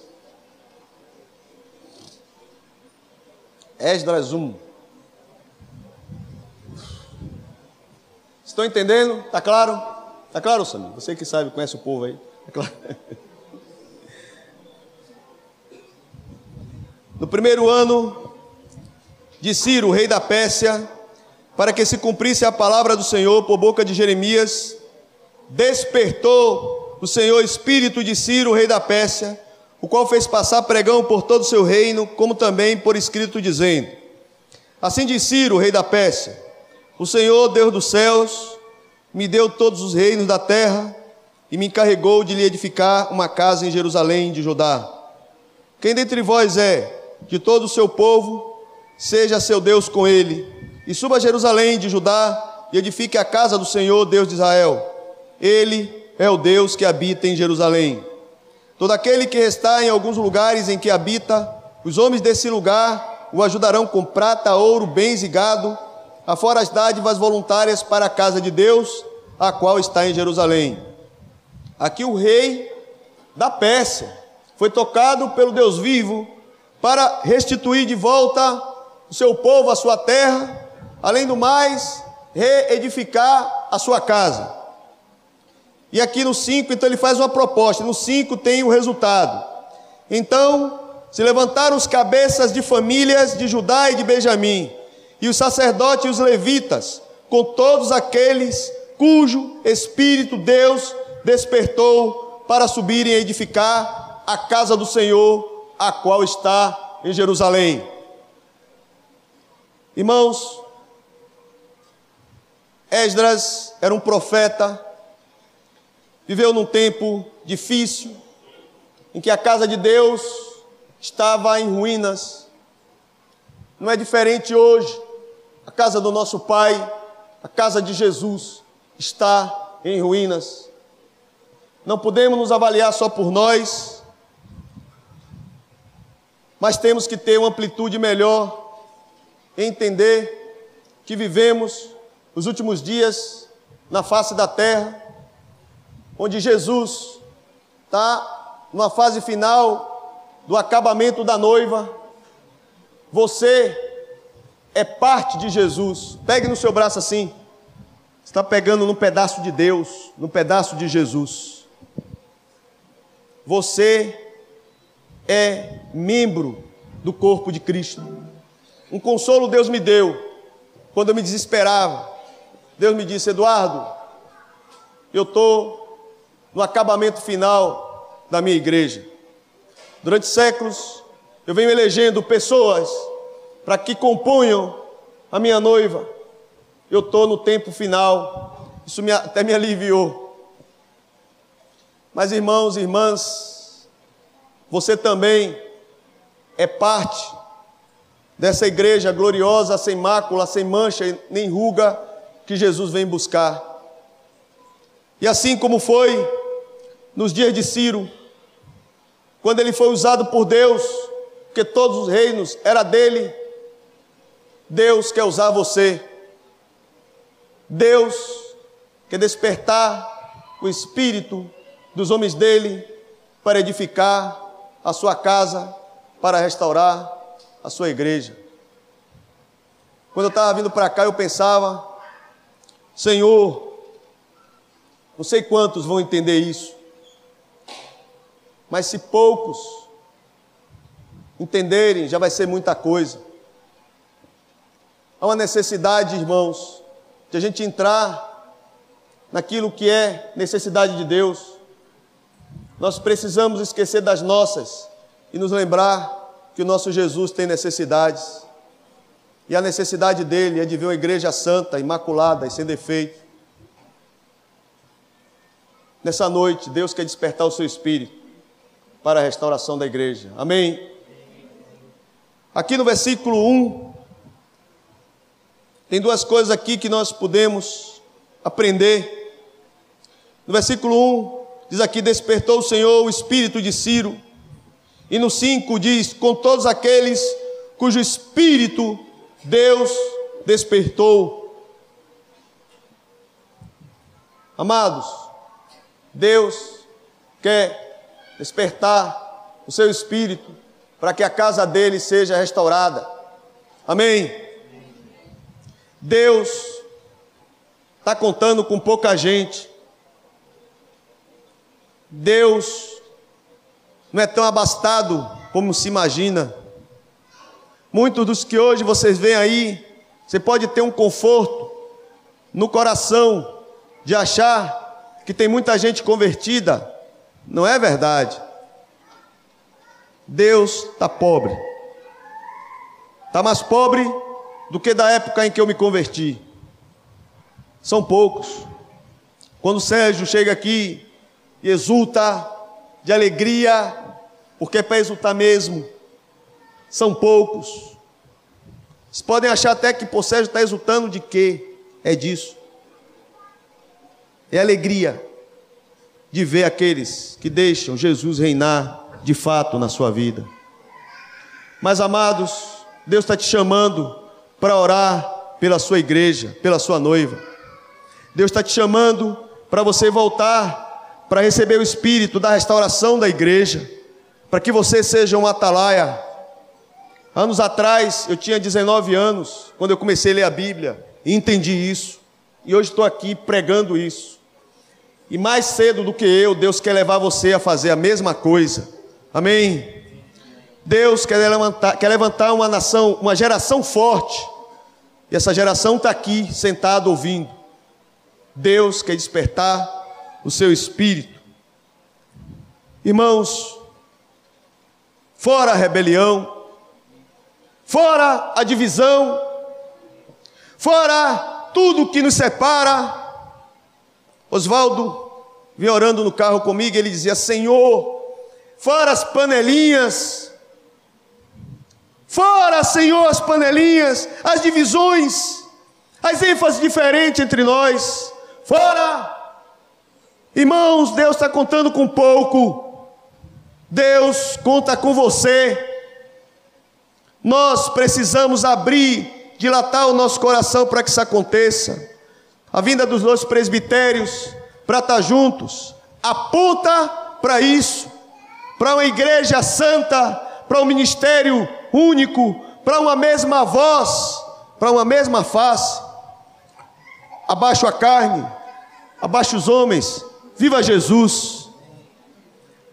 Esdras 1. Estão entendendo? Está claro? Está claro, Samir? Você que sabe, conhece o povo aí. Está claro? No primeiro ano de Ciro, rei da Pérsia, para que se cumprisse a palavra do Senhor por boca de Jeremias, despertou o Senhor espírito de Ciro, rei da Pérsia, o qual fez passar pregão por todo o seu reino, como também por escrito dizendo: Assim diz Ciro, rei da Pérsia: o Senhor, Deus dos céus, me deu todos os reinos da terra e me encarregou de lhe edificar uma casa em Jerusalém de Judá. Quem dentre vós é de todo o seu povo, seja seu Deus com ele, e suba a Jerusalém de Judá e edifique a casa do Senhor, Deus de Israel. Ele é o Deus que habita em Jerusalém. Todo aquele que está em alguns lugares em que habita, os homens desse lugar o ajudarão com prata, ouro, bens e gado afora as dádivas voluntárias para a casa de Deus, a qual está em Jerusalém. Aqui o rei da Pérsia foi tocado pelo Deus vivo para restituir de volta o seu povo, a sua terra, além do mais, reedificar a sua casa. E aqui no 5, então ele faz uma proposta. No 5 tem o resultado. Então se levantaram os cabeças de famílias de Judá e de Benjamim e os sacerdotes e os levitas, com todos aqueles cujo Espírito Deus despertou para subirem a edificar a casa do Senhor, a qual está em Jerusalém. Irmãos, Esdras era um profeta, viveu num tempo difícil, em que a casa de Deus estava em ruínas. Não é diferente hoje a casa do nosso Pai, a casa de Jesus, está em ruínas. Não podemos nos avaliar só por nós, mas temos que ter uma amplitude melhor, entender que vivemos os últimos dias na face da terra, onde Jesus está numa fase final do acabamento da noiva. Você é parte de Jesus. Pegue no seu braço assim. Está pegando num pedaço de Deus, num pedaço de Jesus. Você é membro do corpo de Cristo. Um consolo Deus me deu quando eu me desesperava. Deus me disse: Eduardo, eu estou no acabamento final da minha igreja. Durante séculos, eu venho elegendo pessoas para que componham a minha noiva. Eu estou no tempo final, isso me, até me aliviou. Mas, irmãos e irmãs, você também é parte dessa igreja gloriosa, sem mácula, sem mancha nem ruga, que Jesus vem buscar. E assim como foi nos dias de Ciro, quando ele foi usado por Deus, porque todos os reinos era dele, Deus quer usar você. Deus quer despertar o espírito dos homens dele para edificar a sua casa, para restaurar a sua igreja. Quando eu estava vindo para cá, eu pensava, Senhor, não sei quantos vão entender isso, mas se poucos entenderem, já vai ser muita coisa. Há uma necessidade, irmãos, de a gente entrar naquilo que é necessidade de Deus. Nós precisamos esquecer das nossas e nos lembrar que o nosso Jesus tem necessidades. E a necessidade dele é de ver uma igreja santa, imaculada e sem defeito. Nessa noite, Deus quer despertar o seu espírito para a restauração da igreja. Amém? Aqui no versículo 1, tem duas coisas aqui que nós podemos aprender. No versículo 1, diz aqui: Despertou o Senhor o espírito de Ciro e no 5 diz: com todos aqueles cujo espírito Deus despertou. Amados, Deus quer despertar o seu espírito para que a casa dele seja restaurada. Amém? Deus está contando com pouca gente. Deus não é tão abastado como se imagina. Muitos dos que hoje vocês veem aí, você pode ter um conforto no coração de achar que tem muita gente convertida. Não é verdade. Deus está pobre. Está mais pobre do que da época em que eu me converti. São poucos. Quando Sérgio chega aqui e exulta de alegria, porque é para exultar mesmo. São poucos. Vocês podem achar até que por Sérgio está exultando de quê? É disso. É alegria de ver aqueles que deixam Jesus reinar de fato na sua vida. Mas amados, Deus está te chamando para orar pela sua igreja, pela sua noiva. Deus está te chamando para você voltar para receber o espírito da restauração da igreja para que você seja um atalaia. Anos atrás, eu tinha 19 anos, quando eu comecei a ler a Bíblia, e entendi isso. E hoje estou aqui pregando isso. E mais cedo do que eu, Deus quer levar você a fazer a mesma coisa. Amém? Deus quer levantar, quer levantar uma nação, uma geração forte. E essa geração está aqui, sentada, ouvindo. Deus quer despertar o seu espírito. Irmãos, fora a rebelião, fora a divisão, fora tudo que nos separa. Oswaldo vinha orando no carro comigo, ele dizia: Senhor, fora as panelinhas, fora, Senhor, as panelinhas, as divisões, as ênfases diferentes entre nós, fora. Irmãos, Deus está contando com pouco. Deus conta com você. Nós precisamos abrir, dilatar o nosso coração para que isso aconteça. A vinda dos dois presbitérios para estar juntos aponta para isso, para uma igreja santa, para um ministério único, para uma mesma voz, para uma mesma face. Abaixo a carne, abaixo os homens, viva Jesus.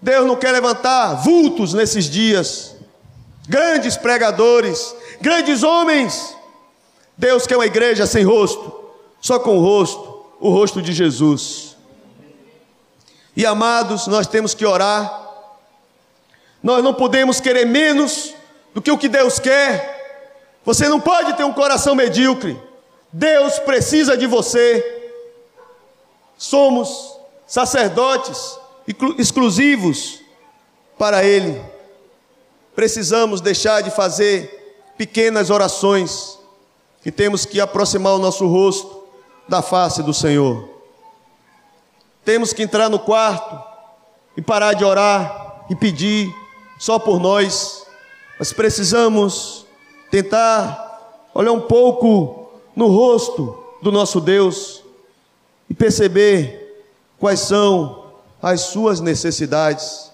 Deus não quer levantar vultos nesses dias, grandes pregadores, grandes homens. Deus quer uma igreja sem rosto, só com o rosto, o rosto de Jesus. E amados, nós temos que orar Nós não podemos querer menos do que o que Deus quer. Você não pode ter um coração medíocre. Deus precisa de você. Somos sacerdotes exclusivos para Ele. Precisamos deixar de fazer pequenas orações e temos que aproximar o nosso rosto da face do Senhor. Temos que entrar no quarto e parar de orar e pedir só por nós, mas precisamos tentar olhar um pouco no rosto do nosso Deus e perceber quais são as suas necessidades.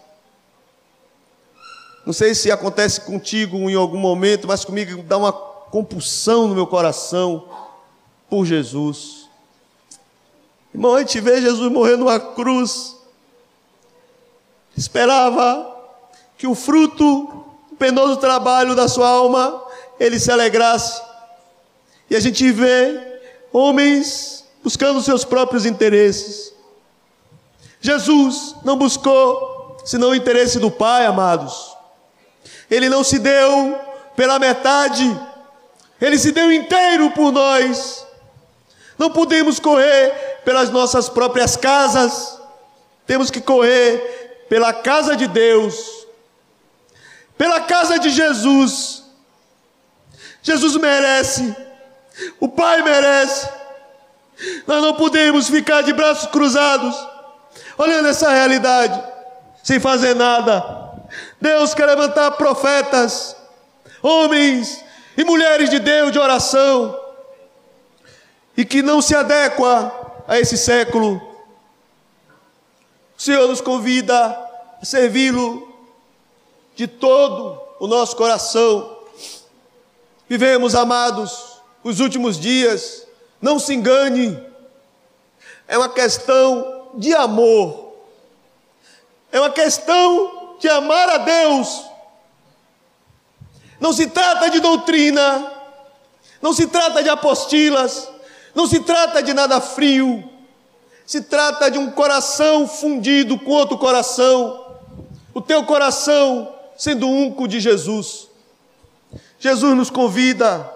Não sei se acontece contigo em algum momento, mas comigo dá uma compulsão no meu coração por Jesus. Irmão, a gente vê Jesus morrer numa cruz. Esperava que o fruto do penoso trabalho da sua alma ele se alegrasse. E a gente vê homens buscando seus próprios interesses. Jesus não buscou senão o interesse do Pai, amados. Ele não se deu pela metade, ele se deu inteiro por nós. Não podemos correr pelas nossas próprias casas, temos que correr pela casa de Deus, pela casa de Jesus. Jesus merece, o Pai merece. Nós não podemos ficar de braços cruzados, olhando essa realidade, sem fazer nada. Deus quer levantar profetas, homens e mulheres de Deus de oração, e que não se adequa a esse século. O Senhor nos convida a servi-lo de todo o nosso coração. Vivemos, amados, os últimos dias não se engane, é uma questão de amor, é uma questão de amar a Deus. Não se trata de doutrina, não se trata de apostilas, não se trata de nada frio, se trata de um coração fundido com outro coração, o teu coração sendo um com o de Jesus. Jesus nos convida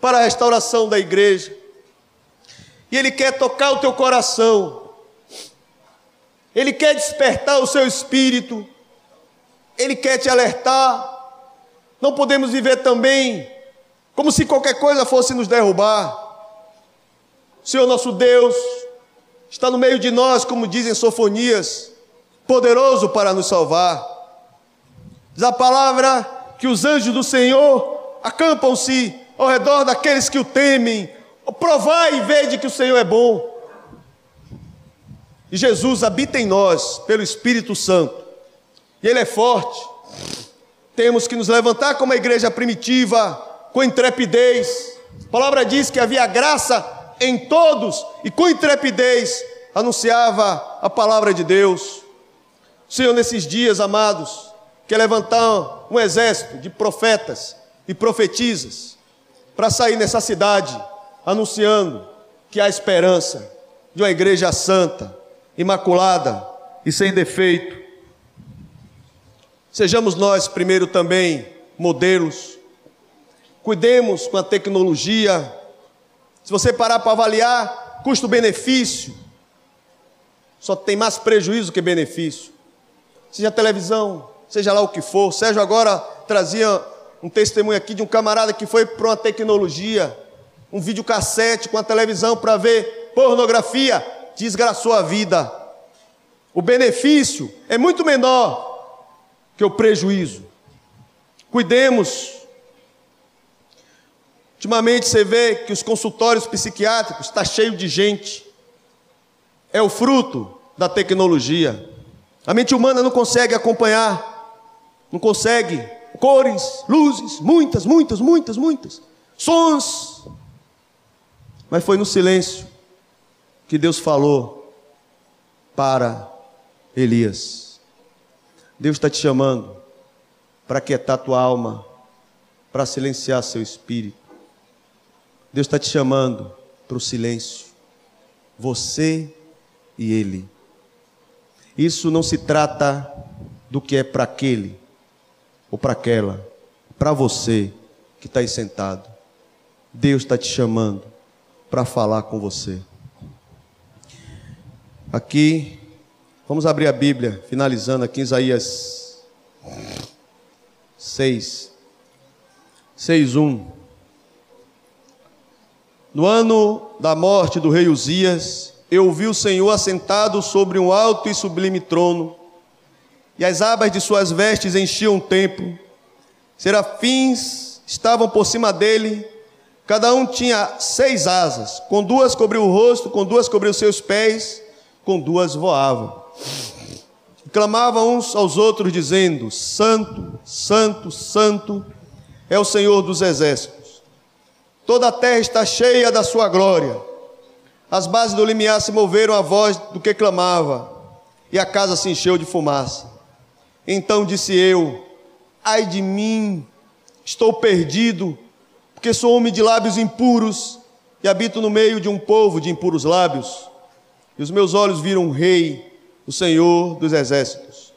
para a restauração da igreja e Ele quer tocar o teu coração, Ele quer despertar o seu espírito, Ele quer te alertar. Não podemos viver também como se qualquer coisa fosse nos derrubar. Senhor nosso Deus está no meio de nós, como dizem Sofonias, poderoso para nos salvar. Diz a palavra que os anjos do Senhor acampam-se ao redor daqueles que o temem, Provai e vede que o Senhor é bom. E Jesus habita em nós pelo Espírito Santo. E Ele é forte. Temos que nos levantar como a igreja primitiva, com intrepidez. A palavra diz que havia graça em todos e com intrepidez anunciava a palavra de Deus. Senhor, nesses dias, amados, quer levantar um exército de profetas e profetisas para sair nessa cidade anunciando que há esperança de uma igreja santa, imaculada e sem defeito. Sejamos nós, primeiro, também modelos. Cuidemos com a tecnologia. Se você parar para avaliar custo-benefício, só tem mais prejuízo que benefício. Seja televisão, seja lá o que for. Sérgio agora trazia um testemunho aqui de um camarada que foi para uma tecnologia um videocassete com a televisão para ver pornografia, desgraçou a vida. O benefício é muito menor que o prejuízo. Cuidemos. Ultimamente você vê que os consultórios psiquiátricos está cheio de gente. É o fruto da tecnologia. A mente humana não consegue acompanhar, não consegue cores, luzes, muitas, muitas, muitas, muitas, sons, mas foi no silêncio que Deus falou para Elias. Deus está te chamando para quietar tua alma, para silenciar seu espírito. Deus está te chamando para o silêncio. Você e Ele. Isso não se trata do que é para aquele, ou para aquela, para você que está aí sentado. Deus está te chamando para falar com você. Aqui, vamos abrir a Bíblia, finalizando aqui Isaías 6, 6, 1. No ano da morte do rei Uzias, eu vi o Senhor assentado sobre um alto e sublime trono, e as abas de suas vestes enchiam o templo. Serafins estavam por cima dele, cada um tinha seis asas, com duas cobriu o rosto, com duas cobriu seus pés, com duas voavam. Clamavam uns aos outros, dizendo: Santo, Santo, Santo é o Senhor dos exércitos. Toda a terra está cheia da sua glória. As bases do limiar se moveram à voz do que clamava, e a casa se encheu de fumaça. Então disse eu: Ai de mim, estou perdido, porque sou homem de lábios impuros e habito no meio de um povo de impuros lábios. E os meus olhos viram o Rei, o Senhor dos exércitos.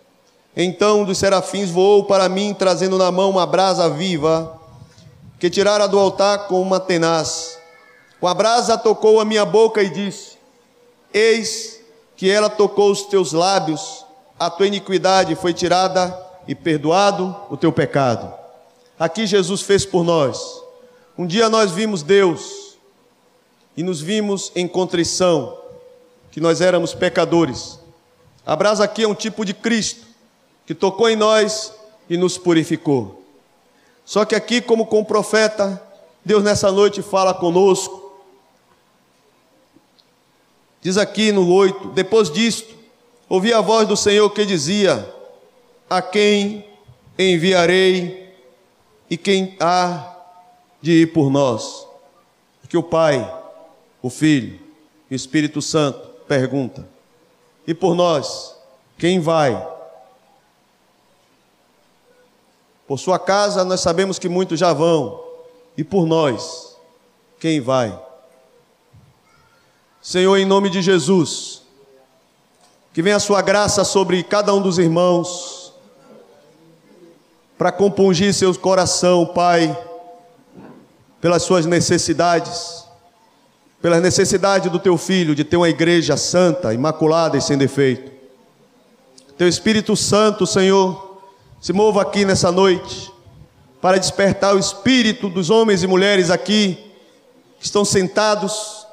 Então dos serafins voou para mim, trazendo na mão uma brasa viva, que tirara do altar com uma tenaz. Com a brasa tocou a minha boca e disse: Eis que ela tocou os teus lábios, a tua iniquidade foi tirada e perdoado o teu pecado. Aqui Jesus fez por nós. Um dia nós vimos Deus e nos vimos em contrição, que nós éramos pecadores. A brasa aqui é um tipo de Cristo que tocou em nós e nos purificou. Só que aqui, como com o profeta, Deus nessa noite fala conosco Diz aqui no 8: Depois disto, ouvi a voz do Senhor que dizia: A quem enviarei e quem há de ir por nós? Que o Pai, o Filho e o Espírito Santo pergunta: E por nós, quem vai? Por sua casa nós sabemos que muitos já vão, e por nós, quem vai? Senhor, em nome de Jesus, que venha a sua graça sobre cada um dos irmãos, para compungir seu coração, Pai, pelas suas necessidades, pela necessidade do teu filho de ter uma igreja santa, imaculada e sem defeito. Teu Espírito Santo, Senhor, se mova aqui nessa noite para despertar o espírito dos homens e mulheres aqui que estão sentados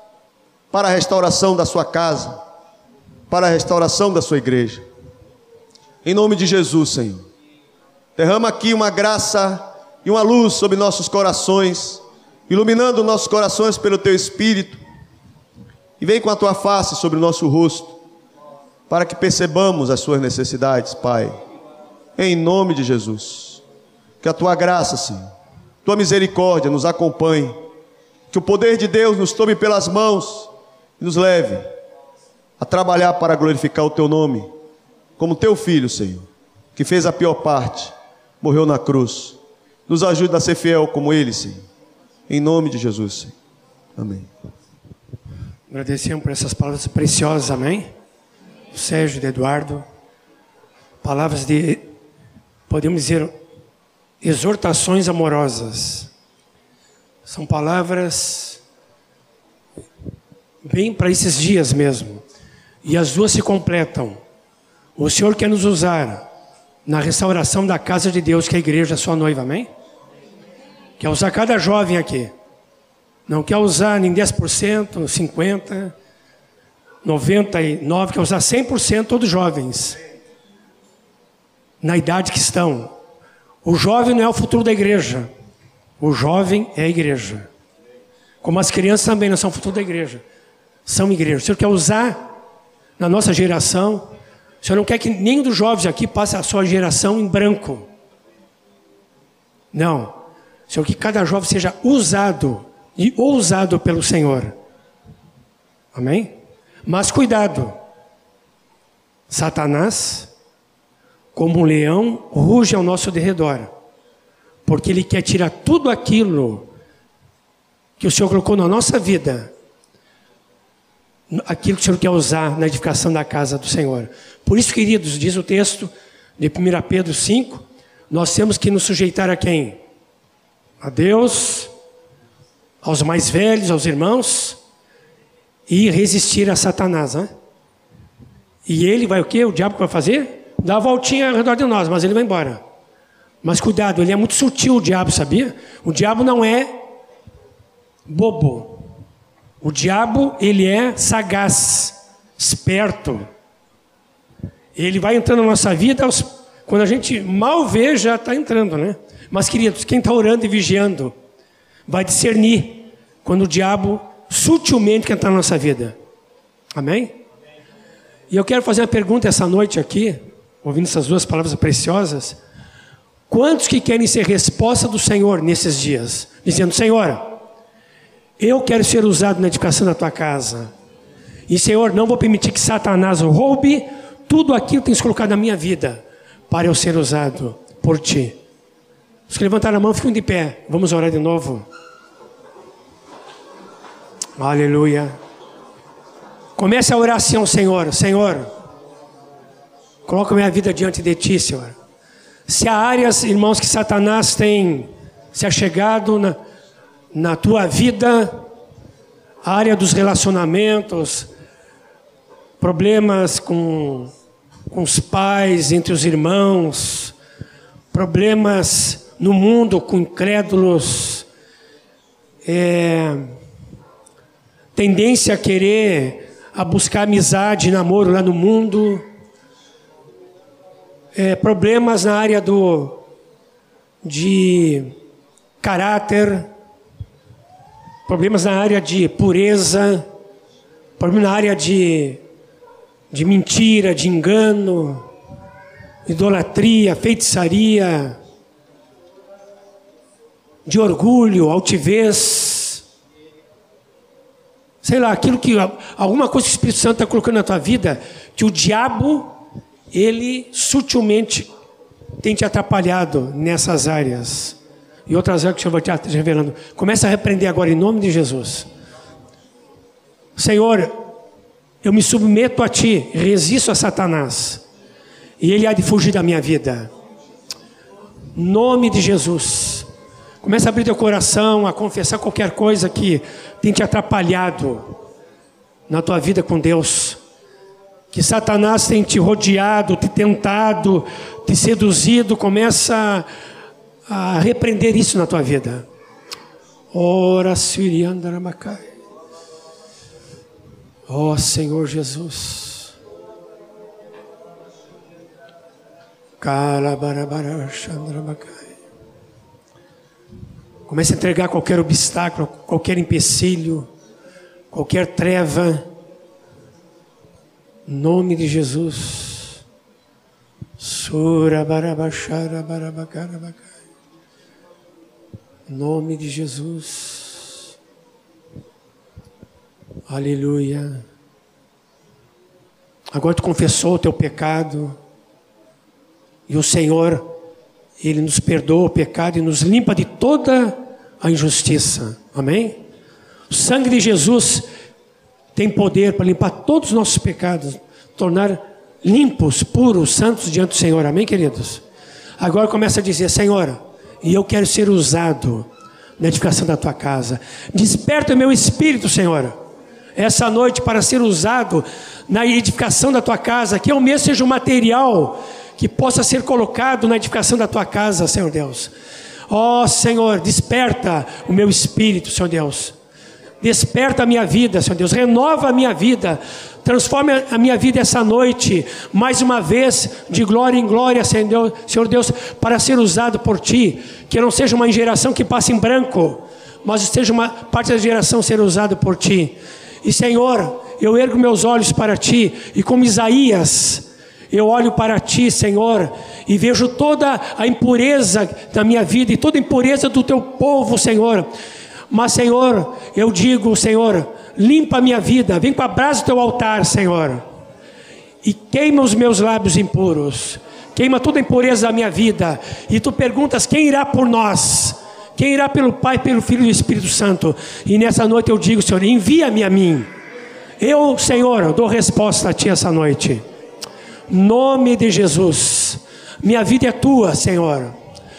para a restauração da sua casa, para a restauração da sua igreja. Em nome de Jesus, Senhor. Derrama aqui uma graça e uma luz sobre nossos corações, iluminando nossos corações pelo teu espírito. E vem com a tua face sobre o nosso rosto, para que percebamos as suas necessidades, Pai. Em nome de Jesus. Que a tua graça, Senhor, tua misericórdia nos acompanhe. Que o poder de Deus nos tome pelas mãos nos leve a trabalhar para glorificar o teu nome, como teu filho, Senhor, que fez a pior parte, morreu na cruz. Nos ajude a ser fiel como ele, Senhor. Em nome de Jesus, Senhor. Amém. Agradecemos por essas palavras preciosas, amém? Sérgio, de Eduardo, palavras de, podemos dizer, exortações amorosas. São palavras bem para esses dias mesmo. E as duas se completam. O Senhor quer nos usar na restauração da casa de Deus, que é a igreja, a sua noiva, amém? Quer usar cada jovem aqui. Não quer usar nem 10%, 50%, 99%, quer usar 100% todos jovens. Na idade que estão. O jovem não é o futuro da igreja. O jovem é a igreja. Como as crianças também não são o futuro da igreja são igrejas. O Senhor quer usar na nossa geração. O Senhor não quer que nenhum dos jovens aqui passe a sua geração em branco. Não. O Senhor que cada jovem seja usado e ousado pelo Senhor. Amém? Mas cuidado. Satanás, como um leão, ruge ao nosso derredor. Porque ele quer tirar tudo aquilo que o Senhor colocou na nossa vida aquilo que o Senhor quer usar na edificação da casa do Senhor. Por isso, queridos, diz o texto de 1 Pedro 5, nós temos que nos sujeitar a quem? A Deus, aos mais velhos, aos irmãos, e resistir a Satanás. Né? E ele vai o quê? O diabo vai fazer? Dar a voltinha ao redor de nós, mas ele vai embora. Mas cuidado, ele é muito sutil, o diabo, sabia? O diabo não é bobo. O diabo, ele é sagaz, esperto. Ele vai entrando na nossa vida, quando a gente mal vê, já está entrando, né? Mas, queridos, quem está orando e vigiando, vai discernir quando o diabo sutilmente quer entrar na nossa vida. Amém? E eu quero fazer uma pergunta essa noite aqui, ouvindo essas duas palavras preciosas. Quantos que querem ser resposta do Senhor nesses dias? Dizendo, Senhor, eu quero ser usado na edificação da tua casa. E Senhor, não vou permitir que Satanás roube tudo aquilo que tens colocado na minha vida para eu ser usado por ti. Os que levantaram a mão ficam de pé. Vamos orar de novo. Aleluia. Comece a orar assim Senhor. Senhor, coloca minha vida diante de ti, Senhor. Se há áreas, irmãos, que Satanás tem se achegado na, na tua vida, a área dos relacionamentos, problemas com, com os pais, entre os irmãos, problemas no mundo com incrédulos, é, tendência a querer a buscar amizade, namoro lá no mundo é, problemas na área do de caráter, problemas na área de pureza, problemas na área de, de mentira, de engano, idolatria, feitiçaria, de orgulho, altivez, sei lá, aquilo que alguma coisa que o Espírito Santo está colocando na tua vida, que o diabo ele sutilmente tem te atrapalhado nessas áreas. E outras áreas que o Senhor vai te revelando. Começa a repreender agora em nome de Jesus. Senhor, eu me submeto a Ti, resisto a Satanás. E ele há de fugir da minha vida. Nome de Jesus. Começa a abrir teu coração, a confessar qualquer coisa que tem te atrapalhado na tua vida com Deus que Satanás tem te rodeado, te tentado, te seduzido, começa a, repreender isso na tua vida. Ora, Siriandaramacai. Ó oh, Senhor Jesus. Comece a entregar qualquer obstáculo, qualquer empecilho, qualquer treva Nome de Jesus. Sura barabachara barabacarabacai. Nome de Jesus. Aleluia. Agora tu confessou o teu pecado. E o Senhor, Ele nos perdoa o pecado e nos limpa de toda a injustiça. Amém? O sangue de Jesus tem poder para limpar todos os nossos pecados, tornar limpos, puros, santos diante do Senhor. Amém, queridos? Agora começa a dizer: Senhor, e eu quero ser usado na edificação da tua casa. Desperta o meu espírito, Senhor, essa noite para ser usado na edificação da tua casa, que eu mesmo seja um material que possa ser colocado na edificação da tua casa, Senhor Deus. Ó oh, Senhor, desperta o meu espírito, Senhor Deus. Desperta a minha vida, Senhor Deus, renova a minha vida, transforma a minha vida essa noite, mais uma vez, de glória em glória, Senhor Deus, para ser usado por Ti, que não seja uma geração que passe em branco, mas seja uma parte da geração ser usada por Ti. E Senhor, eu ergo meus olhos para Ti, e como Isaías, eu olho para Ti, Senhor, e vejo toda a impureza da minha vida e toda a impureza do Teu povo, Senhor mas, Senhor, eu digo, Senhor, limpa a minha vida, vem com a brasa do teu altar, Senhor, e queima os meus lábios impuros, queima toda a impureza da minha vida, e tu perguntas: quem irá por nós? Quem irá pelo Pai, pelo Filho e Espírito Santo? E nessa noite eu digo, Senhor, envia-me a mim. Eu, Senhor, dou resposta a Ti essa noite. Nome de Jesus. Minha vida é tua, Senhor.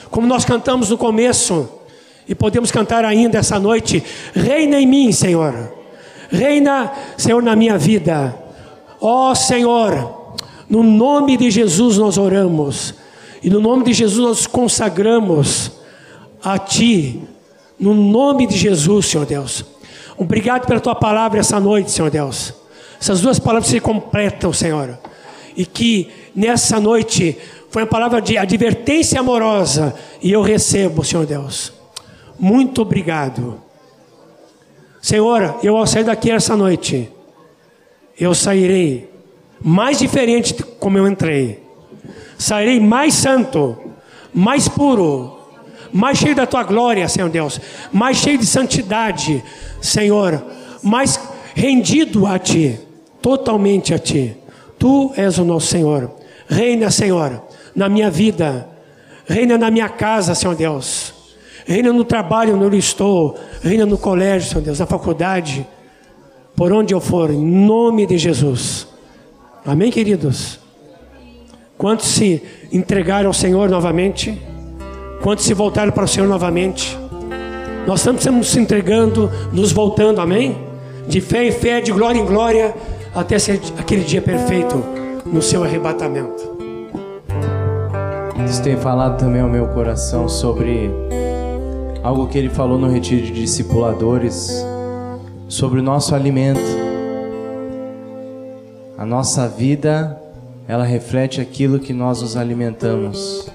Como nós cantamos no começo, e podemos cantar ainda essa noite: Reina em mim, Senhor. Reina, Senhor, na minha vida. Ó oh, Senhor, no nome de Jesus nós oramos. E no nome de Jesus nós consagramos a Ti. No nome de Jesus, Senhor Deus. Obrigado pela Tua palavra essa noite, Senhor Deus. Essas duas palavras se completam, Senhor. E que nessa noite foi uma palavra de advertência amorosa. E eu recebo, Senhor Deus. Muito obrigado. Senhor, eu ao sair daqui essa noite, eu sairei mais diferente como eu entrei. Sairei mais santo, mais puro, mais cheio da tua glória, Senhor Deus, mais cheio de santidade, Senhor, mais rendido a ti, totalmente a ti. Tu és o nosso Senhor. Reina, Senhor, na minha vida, reina na minha casa, Senhor Deus. Reina no trabalho onde eu estou, reina no colégio, Senhor Deus, na faculdade, por onde eu for, em nome de Jesus. Amém, queridos? Quantos se entregaram ao Senhor novamente? Quantos se voltaram para o Senhor novamente? Nós estamos nos entregando, nos voltando, amém? De fé em fé, de glória em glória, até ser aquele dia perfeito no seu arrebatamento. Deus tem falado também ao meu coração sobre algo que ele falou no retiro de discipuladores, sobre o nosso alimento. A nossa vida, ela reflete aquilo que nós nos alimentamos.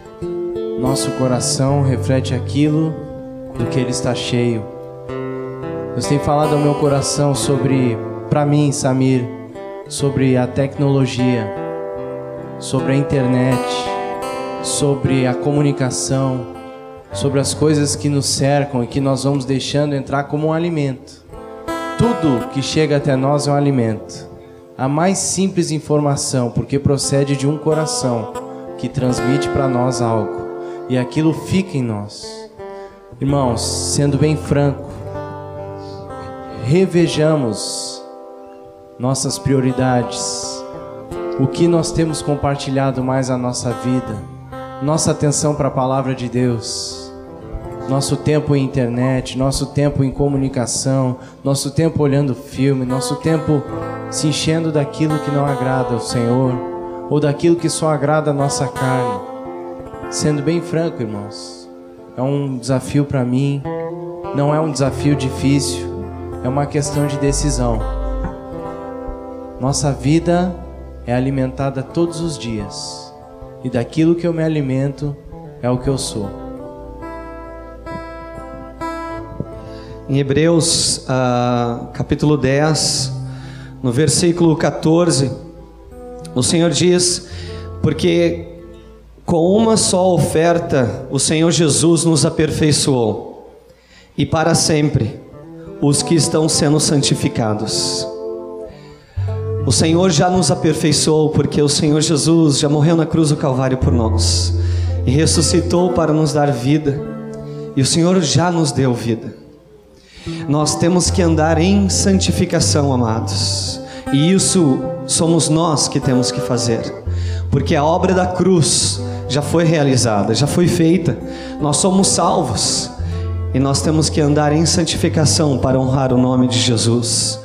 Nosso coração reflete aquilo do que ele está cheio. Deus tem falado ao meu coração sobre, para mim, Samir, sobre a tecnologia, sobre a internet, sobre a comunicação, sobre as coisas que nos cercam e que nós vamos deixando entrar como um alimento. Tudo que chega até nós é um alimento a mais simples informação, porque procede de um coração que transmite para nós algo e aquilo fica em nós. Irmãos, sendo bem franco, revejamos nossas prioridades, o que nós temos compartilhado mais a nossa vida, nossa atenção para a palavra de Deus nosso tempo em internet, nosso tempo em comunicação, nosso tempo olhando filme, nosso tempo se enchendo daquilo que não agrada ao Senhor ou daquilo que só agrada a nossa carne. Sendo bem franco, irmãos, é um desafio para mim, não é um desafio difícil, é uma questão de decisão. Nossa vida é alimentada todos os dias, e daquilo que eu me alimento é o que eu sou. Em Hebreus, uh, capítulo 10, no versículo 14, o Senhor diz: Porque com uma só oferta o Senhor Jesus nos aperfeiçoou, e para sempre os que estão sendo santificados. O Senhor já nos aperfeiçoou, porque o Senhor Jesus já morreu na cruz do Calvário por nós e ressuscitou para nos dar vida, e o Senhor já nos deu vida. Nós temos que andar em santificação, amados. E isso somos nós que temos que fazer. Porque a obra da cruz já foi realizada, já foi feita. Nós somos salvos. E nós temos que andar em santificação para honrar o nome de Jesus.